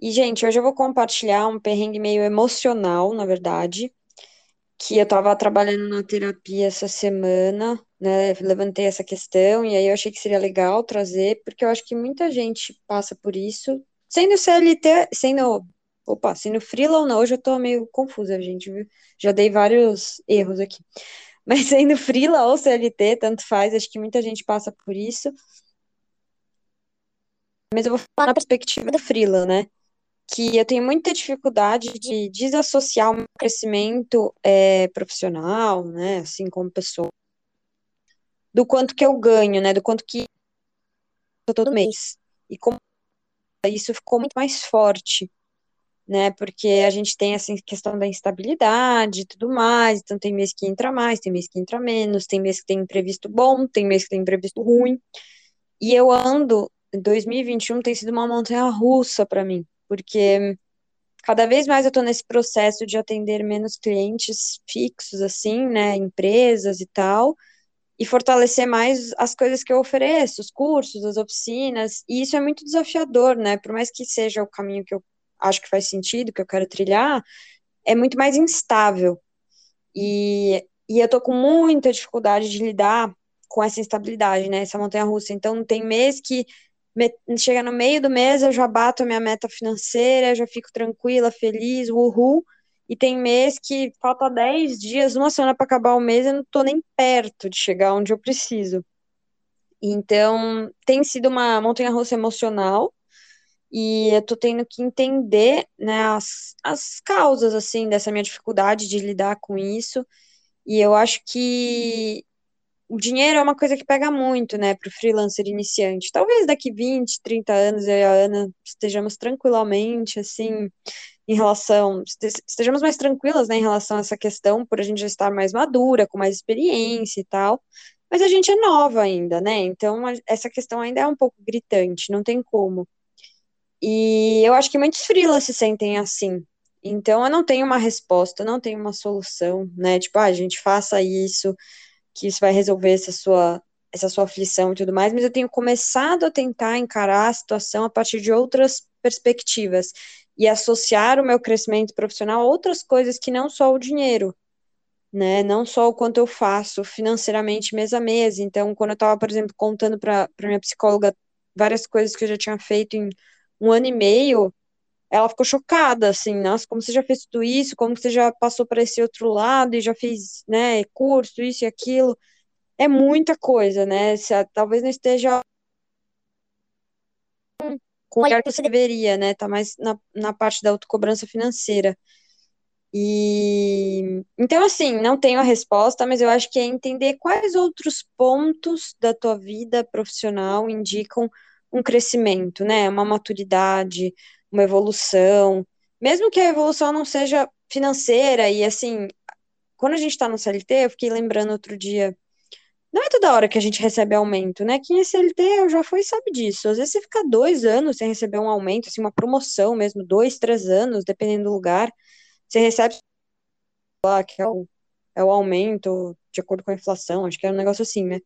E, gente, hoje eu vou compartilhar um perrengue meio emocional, na verdade, que eu estava trabalhando na terapia essa semana, né? Levantei essa questão e aí eu achei que seria legal trazer, porque eu acho que muita gente passa por isso, sendo CLT, sendo, opa, sendo freela ou não, hoje eu tô meio confusa, gente, viu? Já dei vários erros aqui. Mas sendo freela ou CLT, tanto faz, acho que muita gente passa por isso mas eu vou falar na perspectiva da Frila, né? Que eu tenho muita dificuldade de desassociar o meu crescimento é, profissional, né? Assim, como pessoa, do quanto que eu ganho, né? Do quanto que todo mês. E como isso ficou muito mais forte, né? Porque a gente tem essa questão da instabilidade e tudo mais. Então, tem mês que entra mais, tem mês que entra menos, tem mês que tem imprevisto bom, tem mês que tem imprevisto ruim. E eu ando 2021 tem sido uma montanha russa para mim, porque cada vez mais eu estou nesse processo de atender menos clientes fixos, assim, né, empresas e tal, e fortalecer mais as coisas que eu ofereço, os cursos, as oficinas, e isso é muito desafiador, né, por mais que seja o caminho que eu acho que faz sentido, que eu quero trilhar, é muito mais instável, e, e eu tô com muita dificuldade de lidar com essa instabilidade, né, essa montanha russa, então tem mês que chega no meio do mês, eu já bato a minha meta financeira, já fico tranquila, feliz, uhul. E tem mês que falta 10 dias, uma semana para acabar o mês, eu não estou nem perto de chegar onde eu preciso. Então, tem sido uma montanha-russa emocional, e eu tô tendo que entender, né, as, as causas, assim, dessa minha dificuldade de lidar com isso, e eu acho que o dinheiro é uma coisa que pega muito, né, para o freelancer iniciante. Talvez daqui 20, 30 anos eu e a Ana estejamos tranquilamente, assim, em relação, estejamos mais tranquilas, né, em relação a essa questão, por a gente já estar mais madura, com mais experiência e tal, mas a gente é nova ainda, né, então essa questão ainda é um pouco gritante, não tem como. E eu acho que muitos freelas se sentem assim. Então eu não tenho uma resposta, não tenho uma solução, né, tipo, ah, a gente faça isso, que isso vai resolver essa sua essa sua aflição e tudo mais, mas eu tenho começado a tentar encarar a situação a partir de outras perspectivas e associar o meu crescimento profissional a outras coisas que não só o dinheiro, né? Não só o quanto eu faço financeiramente mês a mês. Então, quando eu estava, por exemplo, contando para minha psicóloga várias coisas que eu já tinha feito em um ano e meio, ela ficou chocada, assim, nossa, como você já fez tudo isso, como você já passou para esse outro lado e já fez, né, curso, isso e aquilo. É muita coisa, né? Se, talvez não esteja com o que você deveria, né? Tá mais na, na parte da autocobrança financeira. E então, assim, não tenho a resposta, mas eu acho que é entender quais outros pontos da tua vida profissional indicam um crescimento, né? Uma maturidade, uma evolução, mesmo que a evolução não seja financeira, e assim, quando a gente está no CLT, eu fiquei lembrando outro dia não é toda hora que a gente recebe aumento, né? Quem é CLT já foi sabe disso. Às vezes você fica dois anos sem receber um aumento, assim, uma promoção mesmo, dois, três anos, dependendo do lugar. Você recebe lá, que é o, é o aumento de acordo com a inflação, acho que é um negócio assim, né?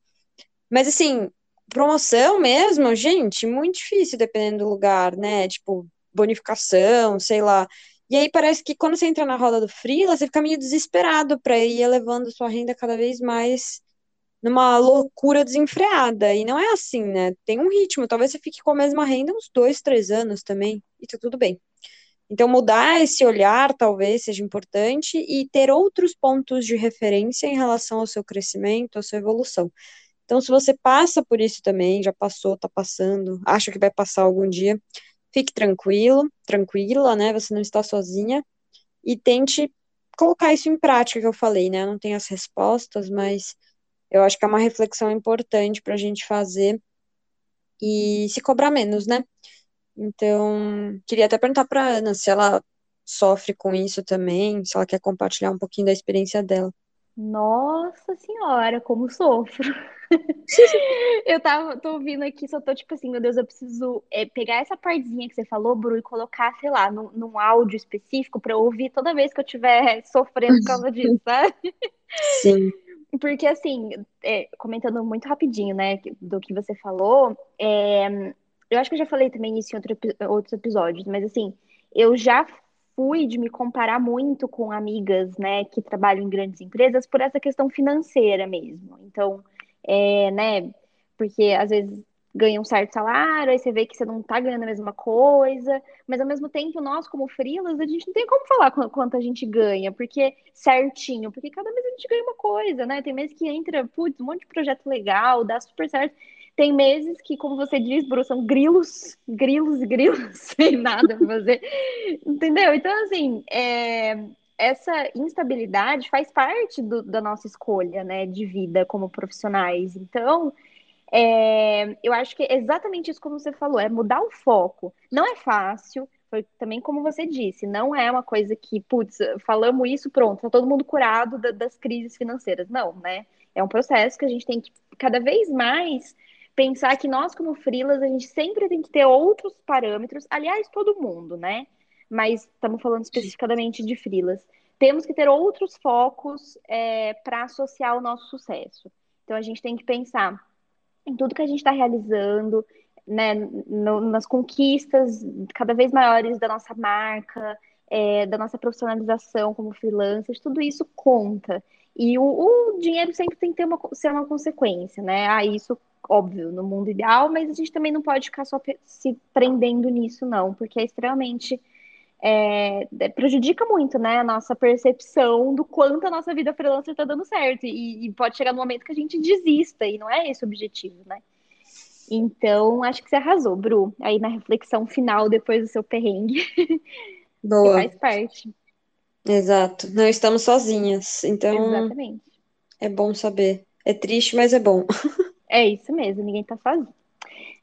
Mas assim, promoção mesmo, gente, muito difícil dependendo do lugar, né? Tipo, bonificação, sei lá. E aí parece que quando você entra na roda do freela, você fica meio desesperado para ir elevando sua renda cada vez mais numa loucura desenfreada. E não é assim, né? Tem um ritmo. Talvez você fique com a mesma renda uns dois, três anos também, e tá tudo bem. Então, mudar esse olhar talvez seja importante e ter outros pontos de referência em relação ao seu crescimento, à sua evolução. Então, se você passa por isso também, já passou, tá passando, acha que vai passar algum dia, fique tranquilo, tranquila, né? Você não está sozinha e tente colocar isso em prática que eu falei, né? Eu não tenho as respostas, mas eu acho que é uma reflexão importante para a gente fazer e se cobrar menos, né? Então, queria até perguntar para Ana se ela sofre com isso também, se ela quer compartilhar um pouquinho da experiência dela. Nossa senhora, como sofro. eu tava, tô ouvindo aqui, só tô tipo assim, meu Deus, eu preciso é, pegar essa partezinha que você falou, Bru, e colocar, sei lá, num, num áudio específico para eu ouvir toda vez que eu estiver sofrendo por causa disso, sabe? Sim. Porque, assim, é, comentando muito rapidinho, né, do que você falou, é, eu acho que eu já falei também isso em outro, outros episódios, mas, assim, eu já fui de me comparar muito com amigas, né, que trabalham em grandes empresas por essa questão financeira mesmo. Então, é, né, porque às vezes ganha um certo salário, aí você vê que você não tá ganhando a mesma coisa, mas ao mesmo tempo, nós, como frilas, a gente não tem como falar quanto a gente ganha, porque certinho, porque cada mês a gente ganha uma coisa, né? Tem meses que entra, putz, um monte de projeto legal, dá super certo. Tem meses que, como você diz, Bruno, são grilos, grilos grilos, sem nada pra fazer. Entendeu? Então, assim, é, essa instabilidade faz parte do, da nossa escolha, né, de vida como profissionais. Então, é, eu acho que é exatamente isso como você falou, é mudar o foco. Não é fácil, foi também como você disse, não é uma coisa que, putz, falamos isso, pronto, tá todo mundo curado da, das crises financeiras. Não, né? É um processo que a gente tem que cada vez mais pensar que nós, como frilas, a gente sempre tem que ter outros parâmetros, aliás, todo mundo, né? Mas estamos falando especificamente de frilas. Temos que ter outros focos é, para associar o nosso sucesso. Então a gente tem que pensar em tudo que a gente está realizando, né, no, nas conquistas cada vez maiores da nossa marca, é, da nossa profissionalização como freelancers, tudo isso conta. E o, o dinheiro sempre tem que ter uma, ser uma consequência, né? Ah, isso, óbvio, no mundo ideal, mas a gente também não pode ficar só se prendendo nisso, não, porque é extremamente é, é, prejudica muito, né, a nossa percepção do quanto a nossa vida freelancer está dando certo. E, e, pode chegar no momento que a gente desista, e não é esse o objetivo, né? Então, acho que você arrasou, Bru, aí na reflexão final depois do seu perrengue. Boa. faz parte. Exato. Não estamos sozinhas. Então, Exatamente. é bom saber. É triste, mas é bom. É isso mesmo, ninguém tá sozinho.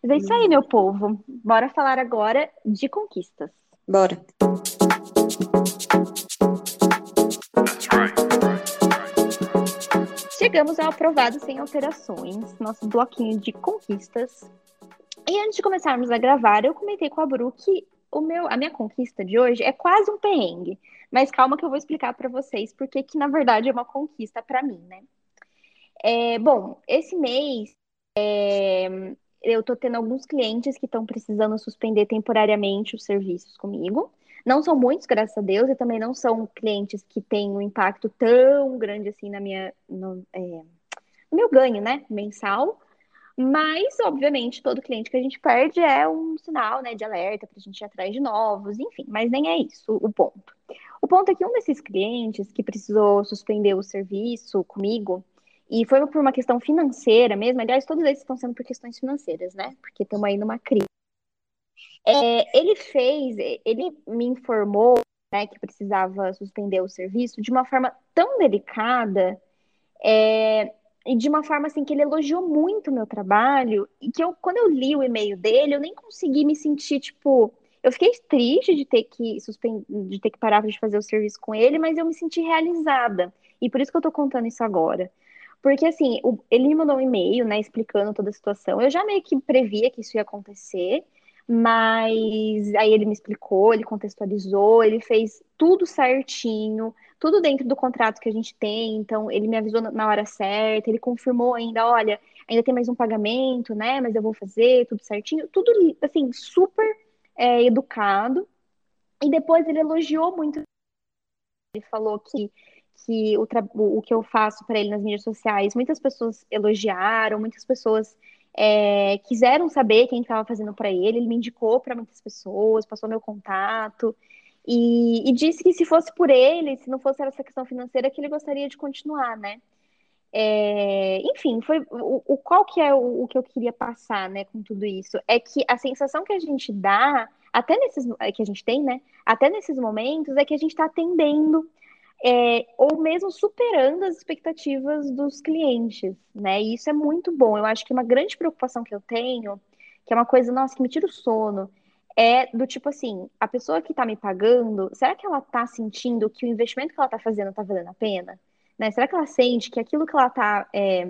Mas é isso aí, meu povo. Bora falar agora de conquistas. Bora. Chegamos ao aprovado sem alterações, nosso bloquinho de conquistas. E antes de começarmos a gravar, eu comentei com a Bru que o meu, a minha conquista de hoje é quase um perrengue. Mas calma que eu vou explicar para vocês porque que na verdade é uma conquista para mim, né? É, bom, esse mês é, eu tô tendo alguns clientes que estão precisando suspender temporariamente os serviços comigo. Não são muitos, graças a Deus, e também não são clientes que têm um impacto tão grande assim na minha, no, é, meu ganho, né, mensal. Mas, obviamente, todo cliente que a gente perde é um sinal, né, de alerta para a gente ir atrás de novos, enfim. Mas nem é isso o ponto. O ponto é que um desses clientes que precisou suspender o serviço comigo e foi por uma questão financeira mesmo. Aliás, todos eles estão sendo por questões financeiras, né? Porque estamos aí numa crise. É, ele fez, ele me informou né, que precisava suspender o serviço de uma forma tão delicada é, e de uma forma assim que ele elogiou muito o meu trabalho e que eu, quando eu li o e-mail dele, eu nem consegui me sentir tipo, eu fiquei triste de ter que suspender, de ter que parar de fazer o serviço com ele, mas eu me senti realizada e por isso que eu tô contando isso agora. Porque assim, o, ele me mandou um e-mail, né, explicando toda a situação. Eu já meio que previa que isso ia acontecer mas aí ele me explicou, ele contextualizou, ele fez tudo certinho, tudo dentro do contrato que a gente tem, então ele me avisou na hora certa, ele confirmou ainda, olha, ainda tem mais um pagamento, né, mas eu vou fazer tudo certinho, tudo assim, super é, educado, e depois ele elogiou muito, ele falou que que o, o que eu faço para ele nas mídias sociais, muitas pessoas elogiaram, muitas pessoas é, quiseram saber quem estava fazendo para ele, ele me indicou para muitas pessoas, passou meu contato e, e, disse que se fosse por ele, se não fosse essa questão financeira, que ele gostaria de continuar, né? É, enfim, foi o, o, qual que é o, o, que eu queria passar, né, com tudo isso é que a sensação que a gente dá, até nesses que a gente tem, né, até nesses momentos é que a gente está atendendo é, ou mesmo superando as expectativas dos clientes, né? E isso é muito bom. Eu acho que uma grande preocupação que eu tenho, que é uma coisa, nossa, que me tira o sono, é do tipo assim, a pessoa que está me pagando, será que ela está sentindo que o investimento que ela está fazendo está valendo a pena? Né? Será que ela sente que aquilo que ela está é,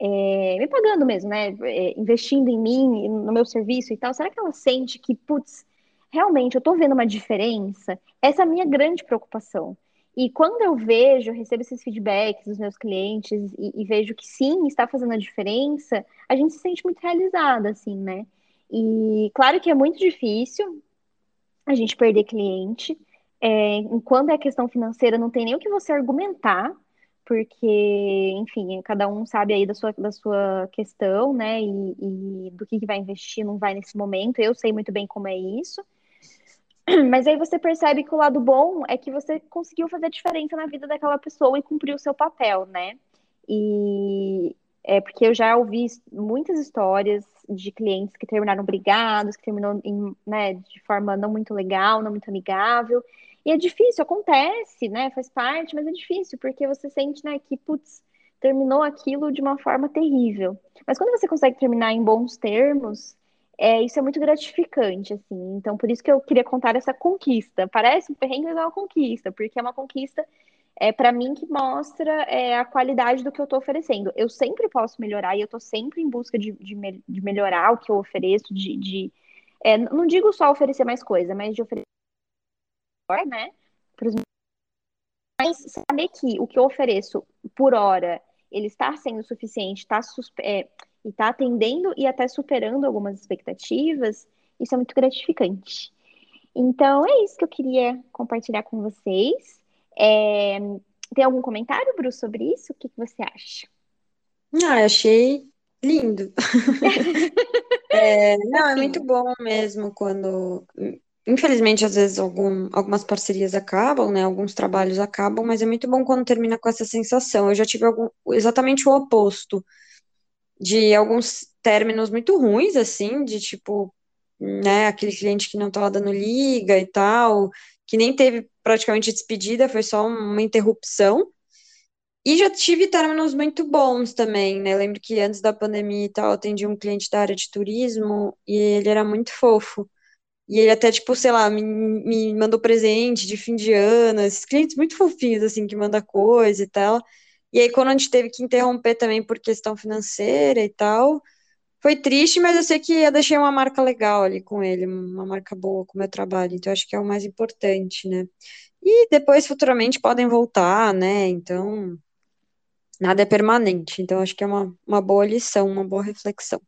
é, me pagando mesmo, né? É, investindo em mim, no meu serviço e tal, será que ela sente que, putz, realmente eu estou vendo uma diferença? Essa é a minha grande preocupação. E quando eu vejo, recebo esses feedbacks dos meus clientes e, e, vejo que sim, está fazendo a diferença, a gente se sente muito realizada, assim, né? E claro que é muito difícil a gente perder cliente. É, quando é questão financeira, não tem nem o que você argumentar, porque, enfim, cada um sabe aí da sua, da sua questão, né? E, e do que, que vai investir, não vai nesse momento. Eu sei muito bem como é isso. Mas aí você percebe que o lado bom é que você conseguiu fazer diferença na vida daquela pessoa e cumpriu o seu papel, né? E é porque eu já ouvi muitas histórias de clientes que terminaram brigados, que terminou em, né, de forma não muito legal, não muito amigável. E é difícil, acontece, né? Faz parte, mas é difícil, porque você sente, né, que, putz, terminou aquilo de uma forma terrível. Mas quando você consegue terminar em bons termos, é, isso é muito gratificante, assim. Então, por isso que eu queria contar essa conquista. Parece um perrengue, mas é uma conquista, porque é uma conquista, é, para mim, que mostra é, a qualidade do que eu estou oferecendo. Eu sempre posso melhorar e eu estou sempre em busca de, de, me, de, melhorar o que eu ofereço, de. de é, não digo só oferecer mais coisa, mas de oferecer melhor, né? Pros... Mas saber que o que eu ofereço por hora ele está sendo suficiente, está suspe... É, e está atendendo e até superando algumas expectativas, isso é muito gratificante. Então, é isso que eu queria compartilhar com vocês. É... Tem algum comentário, Bruce, sobre isso? O que, que você acha? Ah, achei lindo. é, não, é muito bom mesmo quando. Infelizmente, às vezes algum, algumas parcerias acabam, né? Alguns trabalhos acabam, mas é muito bom quando termina com essa sensação. Eu já tive algum, exatamente o oposto de alguns términos muito ruins, assim, de tipo, né, aquele cliente que não estava dando liga e tal, que nem teve praticamente despedida, foi só uma interrupção. E já tive términos muito bons também, né? Lembro que antes da pandemia e tal, atendi um cliente da área de turismo e ele era muito fofo. E ele até, tipo, sei lá, me, me mandou presente de fim de ano, esses clientes muito fofinhos, assim, que manda coisa e tal. E aí, quando a gente teve que interromper também por questão financeira e tal, foi triste, mas eu sei que eu deixei uma marca legal ali com ele, uma marca boa com o meu trabalho, então acho que é o mais importante, né? E depois, futuramente, podem voltar, né? Então, nada é permanente. Então, acho que é uma, uma boa lição, uma boa reflexão.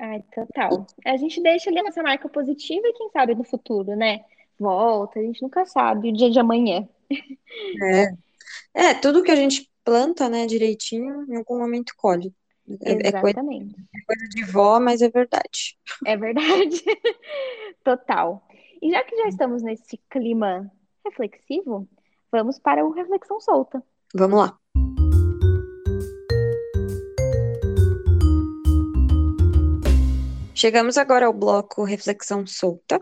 Ai, total. A gente deixa ali a nossa marca positiva e quem sabe no futuro, né? Volta, a gente nunca sabe o dia de amanhã. É, é tudo que a gente planta, né, direitinho, em algum momento colhe. É, Exatamente. É coisa, é coisa de vó, mas é verdade. É verdade. Total. E já que já estamos nesse clima reflexivo, vamos para o Reflexão Solta. Vamos lá. Chegamos agora ao bloco Reflexão Solta,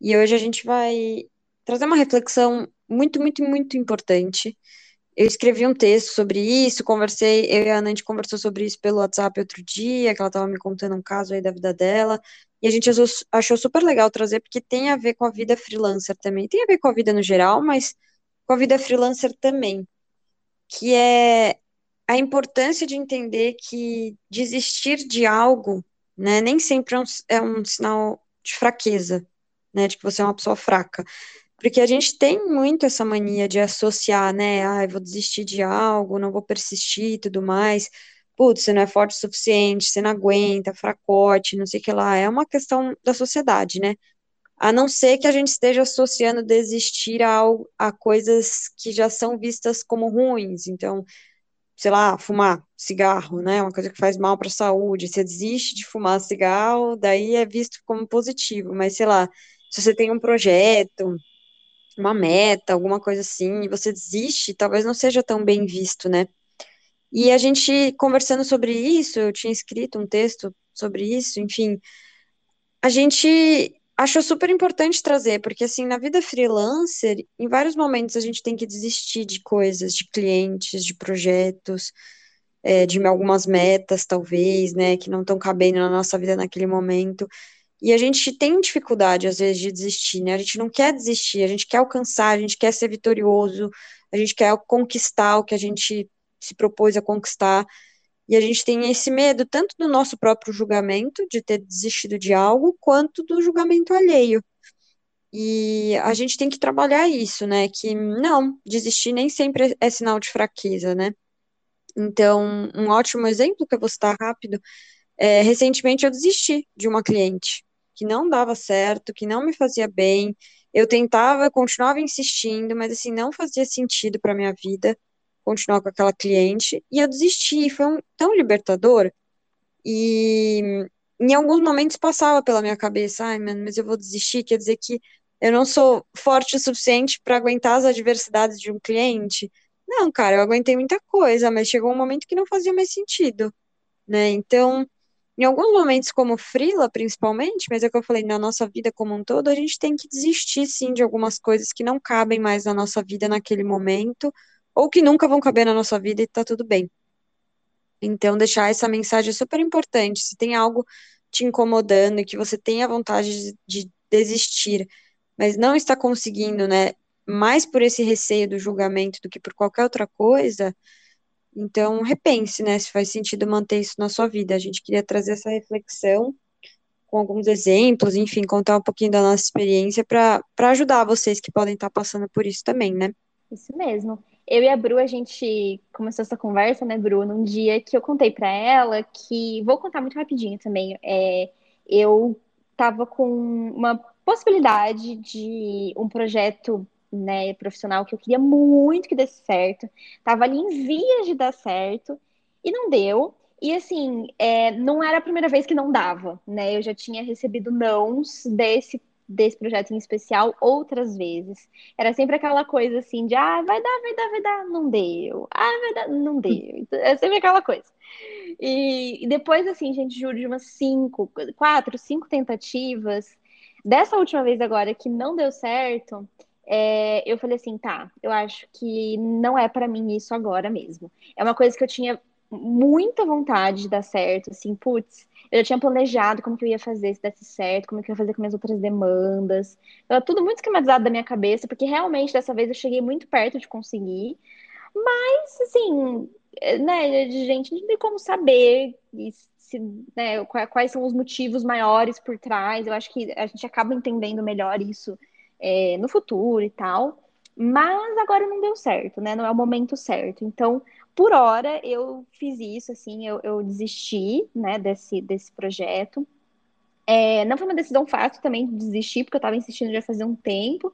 e hoje a gente vai trazer uma reflexão muito, muito, muito importante. Eu escrevi um texto sobre isso, conversei, eu e a gente conversou sobre isso pelo WhatsApp outro dia, que ela estava me contando um caso aí da vida dela, e a gente achou super legal trazer, porque tem a ver com a vida freelancer também, tem a ver com a vida no geral, mas com a vida freelancer também, que é a importância de entender que desistir de algo né? Nem sempre é um, é um sinal de fraqueza, né? De que você é uma pessoa fraca. Porque a gente tem muito essa mania de associar, né? Ah, eu vou desistir de algo, não vou persistir e tudo mais. Putz, você não é forte o suficiente, você não aguenta, fracote, não sei o que lá. É uma questão da sociedade, né? A não ser que a gente esteja associando desistir a, a coisas que já são vistas como ruins. Então, sei lá, fumar cigarro, né? Uma coisa que faz mal para a saúde. Você desiste de fumar cigarro, daí é visto como positivo. Mas, sei lá, se você tem um projeto, uma meta, alguma coisa assim, e você desiste, talvez não seja tão bem visto, né? E a gente conversando sobre isso, eu tinha escrito um texto sobre isso, enfim, a gente Acho super importante trazer, porque assim, na vida freelancer, em vários momentos a gente tem que desistir de coisas, de clientes, de projetos, é, de algumas metas, talvez, né, que não estão cabendo na nossa vida naquele momento. E a gente tem dificuldade, às vezes, de desistir, né? A gente não quer desistir, a gente quer alcançar, a gente quer ser vitorioso, a gente quer conquistar o que a gente se propôs a conquistar. E a gente tem esse medo tanto do nosso próprio julgamento, de ter desistido de algo, quanto do julgamento alheio. E a gente tem que trabalhar isso, né? Que não, desistir nem sempre é sinal de fraqueza, né? Então, um ótimo exemplo que eu vou citar rápido é, recentemente eu desisti de uma cliente que não dava certo, que não me fazia bem. Eu tentava, continuava insistindo, mas assim, não fazia sentido para minha vida continuar com aquela cliente, e eu desisti, foi um, tão libertador, e em alguns momentos passava pela minha cabeça, ai, mano, mas eu vou desistir, quer dizer que eu não sou forte o suficiente para aguentar as adversidades de um cliente. Não, cara, eu aguentei muita coisa, mas chegou um momento que não fazia mais sentido, né? Então, em alguns momentos, como frila, principalmente, mas é o que eu falei, na nossa vida como um todo, a gente tem que desistir, sim, de algumas coisas que não cabem mais na nossa vida naquele momento, ou que nunca vão caber na nossa vida e tá tudo bem. Então, deixar essa mensagem é super importante. Se tem algo te incomodando e que você tenha vontade de, de desistir, mas não está conseguindo, né? Mais por esse receio do julgamento do que por qualquer outra coisa, então repense, né? Se faz sentido manter isso na sua vida. A gente queria trazer essa reflexão com alguns exemplos, enfim, contar um pouquinho da nossa experiência para ajudar vocês que podem estar passando por isso também, né? Isso mesmo. Eu e a Bru, a gente começou essa conversa, né, Bru, num dia que eu contei para ela que. Vou contar muito rapidinho também. É, eu tava com uma possibilidade de um projeto né, profissional que eu queria muito que desse certo. Tava ali em vias de dar certo e não deu. E assim, é, não era a primeira vez que não dava, né? Eu já tinha recebido nãos desse desse projeto em especial outras vezes. Era sempre aquela coisa assim de ah, vai dar, vai dar, vai dar, não deu. Ah, vai dar, não deu. Então, é sempre aquela coisa. E, e depois, assim, gente, juro, de umas cinco, quatro, cinco tentativas, dessa última vez agora que não deu certo, é, eu falei assim, tá, eu acho que não é para mim isso agora mesmo. É uma coisa que eu tinha muita vontade de dar certo, assim, putz, eu já tinha planejado como que eu ia fazer se desse certo, como que eu ia fazer com minhas outras demandas. Era tudo muito esquematizado da minha cabeça, porque realmente dessa vez eu cheguei muito perto de conseguir. Mas, assim, né, de gente não tem como saber se, né, quais são os motivos maiores por trás. Eu acho que a gente acaba entendendo melhor isso é, no futuro e tal. Mas agora não deu certo, né? Não é o momento certo. Então, por hora, eu fiz isso, assim, eu, eu desisti, né, desse, desse projeto. É, não foi uma decisão fácil também desistir, porque eu estava insistindo já fazia um tempo.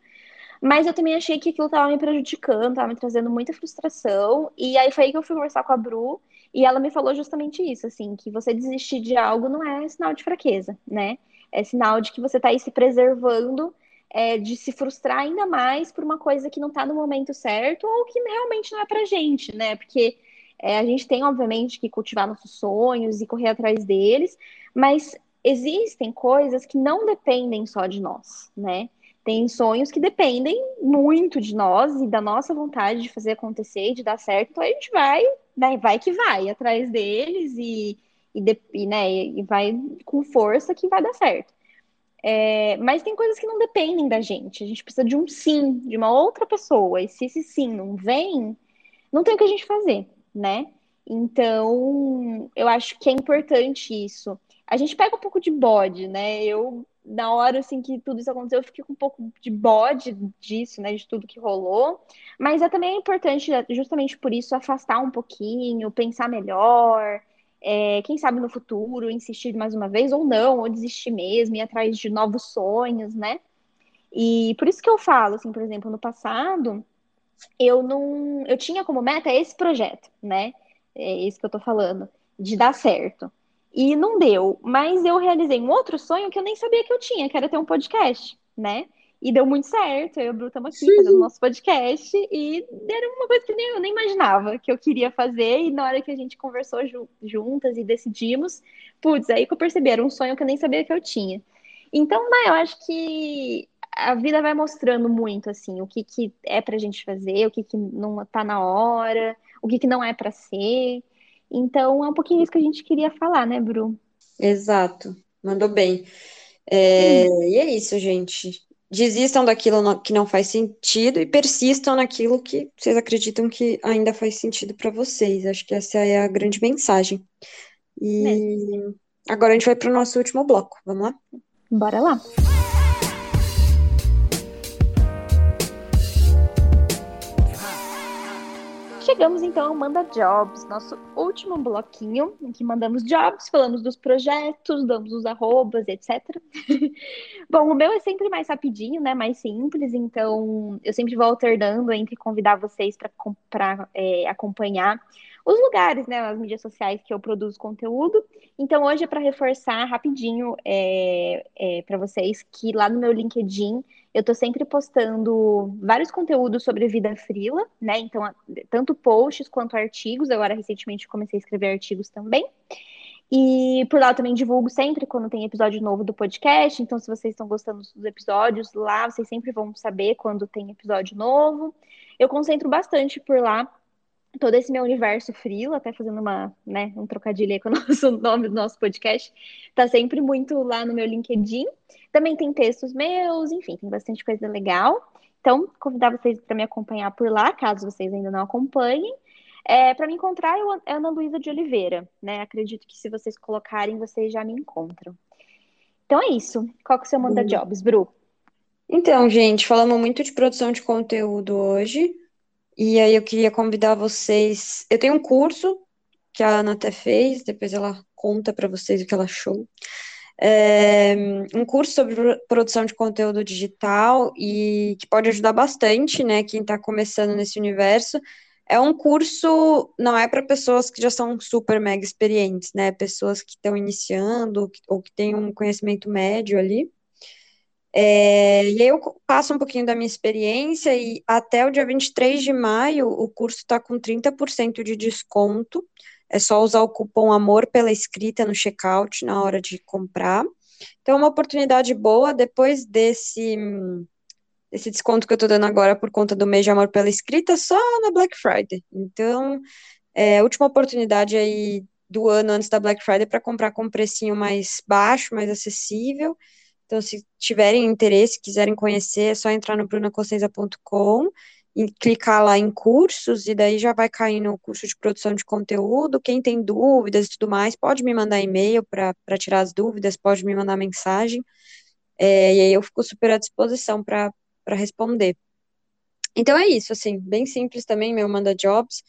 Mas eu também achei que aquilo estava me prejudicando, estava me trazendo muita frustração. E aí foi aí que eu fui conversar com a Bru, e ela me falou justamente isso, assim, que você desistir de algo não é sinal de fraqueza, né? É sinal de que você está aí se preservando é, de se frustrar ainda mais por uma coisa que não está no momento certo ou que realmente não é pra gente, né? Porque é, a gente tem, obviamente, que cultivar nossos sonhos e correr atrás deles, mas existem coisas que não dependem só de nós, né? Tem sonhos que dependem muito de nós e da nossa vontade de fazer acontecer, de dar certo, então a gente vai, né, vai que vai atrás deles e, e, de, e, né, e vai com força que vai dar certo. É, mas tem coisas que não dependem da gente. A gente precisa de um sim, de uma outra pessoa. E se esse sim não vem, não tem o que a gente fazer, né? Então, eu acho que é importante isso. A gente pega um pouco de bode, né? Eu, na hora assim que tudo isso aconteceu, eu fiquei com um pouco de bode disso, né? De tudo que rolou. Mas é também importante, justamente por isso, afastar um pouquinho, pensar melhor, é, quem sabe no futuro insistir mais uma vez ou não, ou desistir mesmo, ir atrás de novos sonhos, né? E por isso que eu falo, assim, por exemplo, no passado, eu não. Eu tinha como meta esse projeto, né? É isso que eu tô falando, de dar certo. E não deu, mas eu realizei um outro sonho que eu nem sabia que eu tinha, que era ter um podcast, né? E deu muito certo. Eu e o Bru estamos aqui Sim. fazendo nosso podcast. E era uma coisa que nem, eu nem imaginava que eu queria fazer. E na hora que a gente conversou ju juntas e decidimos, putz, aí que eu percebi, era um sonho que eu nem sabia que eu tinha. Então, né, eu acho que a vida vai mostrando muito, assim, o que, que é pra gente fazer, o que, que não tá na hora, o que, que não é para ser. Então, é um pouquinho isso que a gente queria falar, né, Bru? Exato. Mandou bem. É, e é isso, gente desistam daquilo que não faz sentido e persistam naquilo que vocês acreditam que ainda faz sentido para vocês. Acho que essa é a grande mensagem. E agora a gente vai para o nosso último bloco. Vamos lá? Bora lá. Chegamos então ao Manda Jobs, nosso último bloquinho, em que mandamos jobs, falamos dos projetos, damos os arrobas, etc. Bom, o meu é sempre mais rapidinho, né? Mais simples, então eu sempre vou alternando entre convidar vocês para é, acompanhar os lugares, né? As mídias sociais que eu produzo conteúdo. Então hoje é para reforçar rapidinho é, é, para vocês que lá no meu LinkedIn eu estou sempre postando vários conteúdos sobre vida frila, né? Então, tanto posts quanto artigos. Agora, recentemente, comecei a escrever artigos também. E por lá eu também divulgo sempre quando tem episódio novo do podcast. Então, se vocês estão gostando dos episódios, lá vocês sempre vão saber quando tem episódio novo. Eu concentro bastante por lá todo esse meu universo frila, até fazendo uma, né, um trocadilho aí com o nosso nome do nosso podcast, tá sempre muito lá no meu LinkedIn. Também tem textos meus, enfim, tem bastante coisa legal. Então, convidar vocês para me acompanhar por lá, caso vocês ainda não acompanhem. É, para me encontrar, eu é Ana Luísa de Oliveira, né? Acredito que se vocês colocarem, vocês já me encontram. Então é isso. Qual que é o seu manda jobs, Bru? Então, gente, falamos muito de produção de conteúdo hoje. E aí eu queria convidar vocês. Eu tenho um curso que a Ana até fez, depois ela conta para vocês o que ela achou. É um curso sobre produção de conteúdo digital e que pode ajudar bastante, né, quem está começando nesse universo. É um curso, não é para pessoas que já são super mega experientes, né, pessoas que estão iniciando ou que têm um conhecimento médio ali. É, e aí eu passo um pouquinho da minha experiência e até o dia 23 de maio o curso está com 30% de desconto. É só usar o cupom AMOR pela escrita no checkout na hora de comprar. Então, é uma oportunidade boa depois desse, desse desconto que eu estou dando agora por conta do mês de amor pela escrita, só na Black Friday. Então, é a última oportunidade aí do ano antes da Black Friday para comprar com um precinho mais baixo, mais acessível. Então, se tiverem interesse, quiserem conhecer, é só entrar no brunacossenza.com e clicar lá em cursos, e daí já vai cair no curso de produção de conteúdo. Quem tem dúvidas e tudo mais, pode me mandar e-mail para tirar as dúvidas, pode me mandar mensagem, é, e aí eu fico super à disposição para responder. Então é isso, assim, bem simples também, meu manda jobs.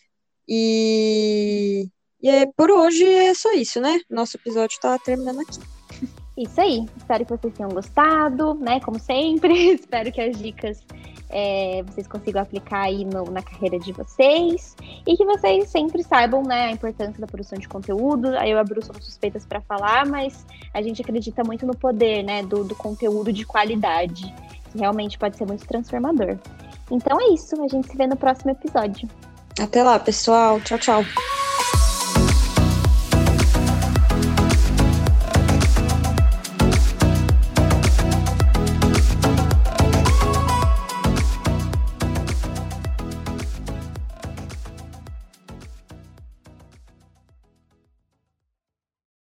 E, e é, por hoje é só isso, né? Nosso episódio está terminando aqui. Isso aí. Espero que vocês tenham gostado, né? Como sempre. Espero que as dicas é, vocês consigam aplicar aí no, na carreira de vocês e que vocês sempre saibam, né, a importância da produção de conteúdo. Aí eu e a Bru somos suspeitas para falar, mas a gente acredita muito no poder, né, do, do conteúdo de qualidade, que realmente pode ser muito transformador. Então é isso. A gente se vê no próximo episódio. Até lá, pessoal. Tchau, tchau.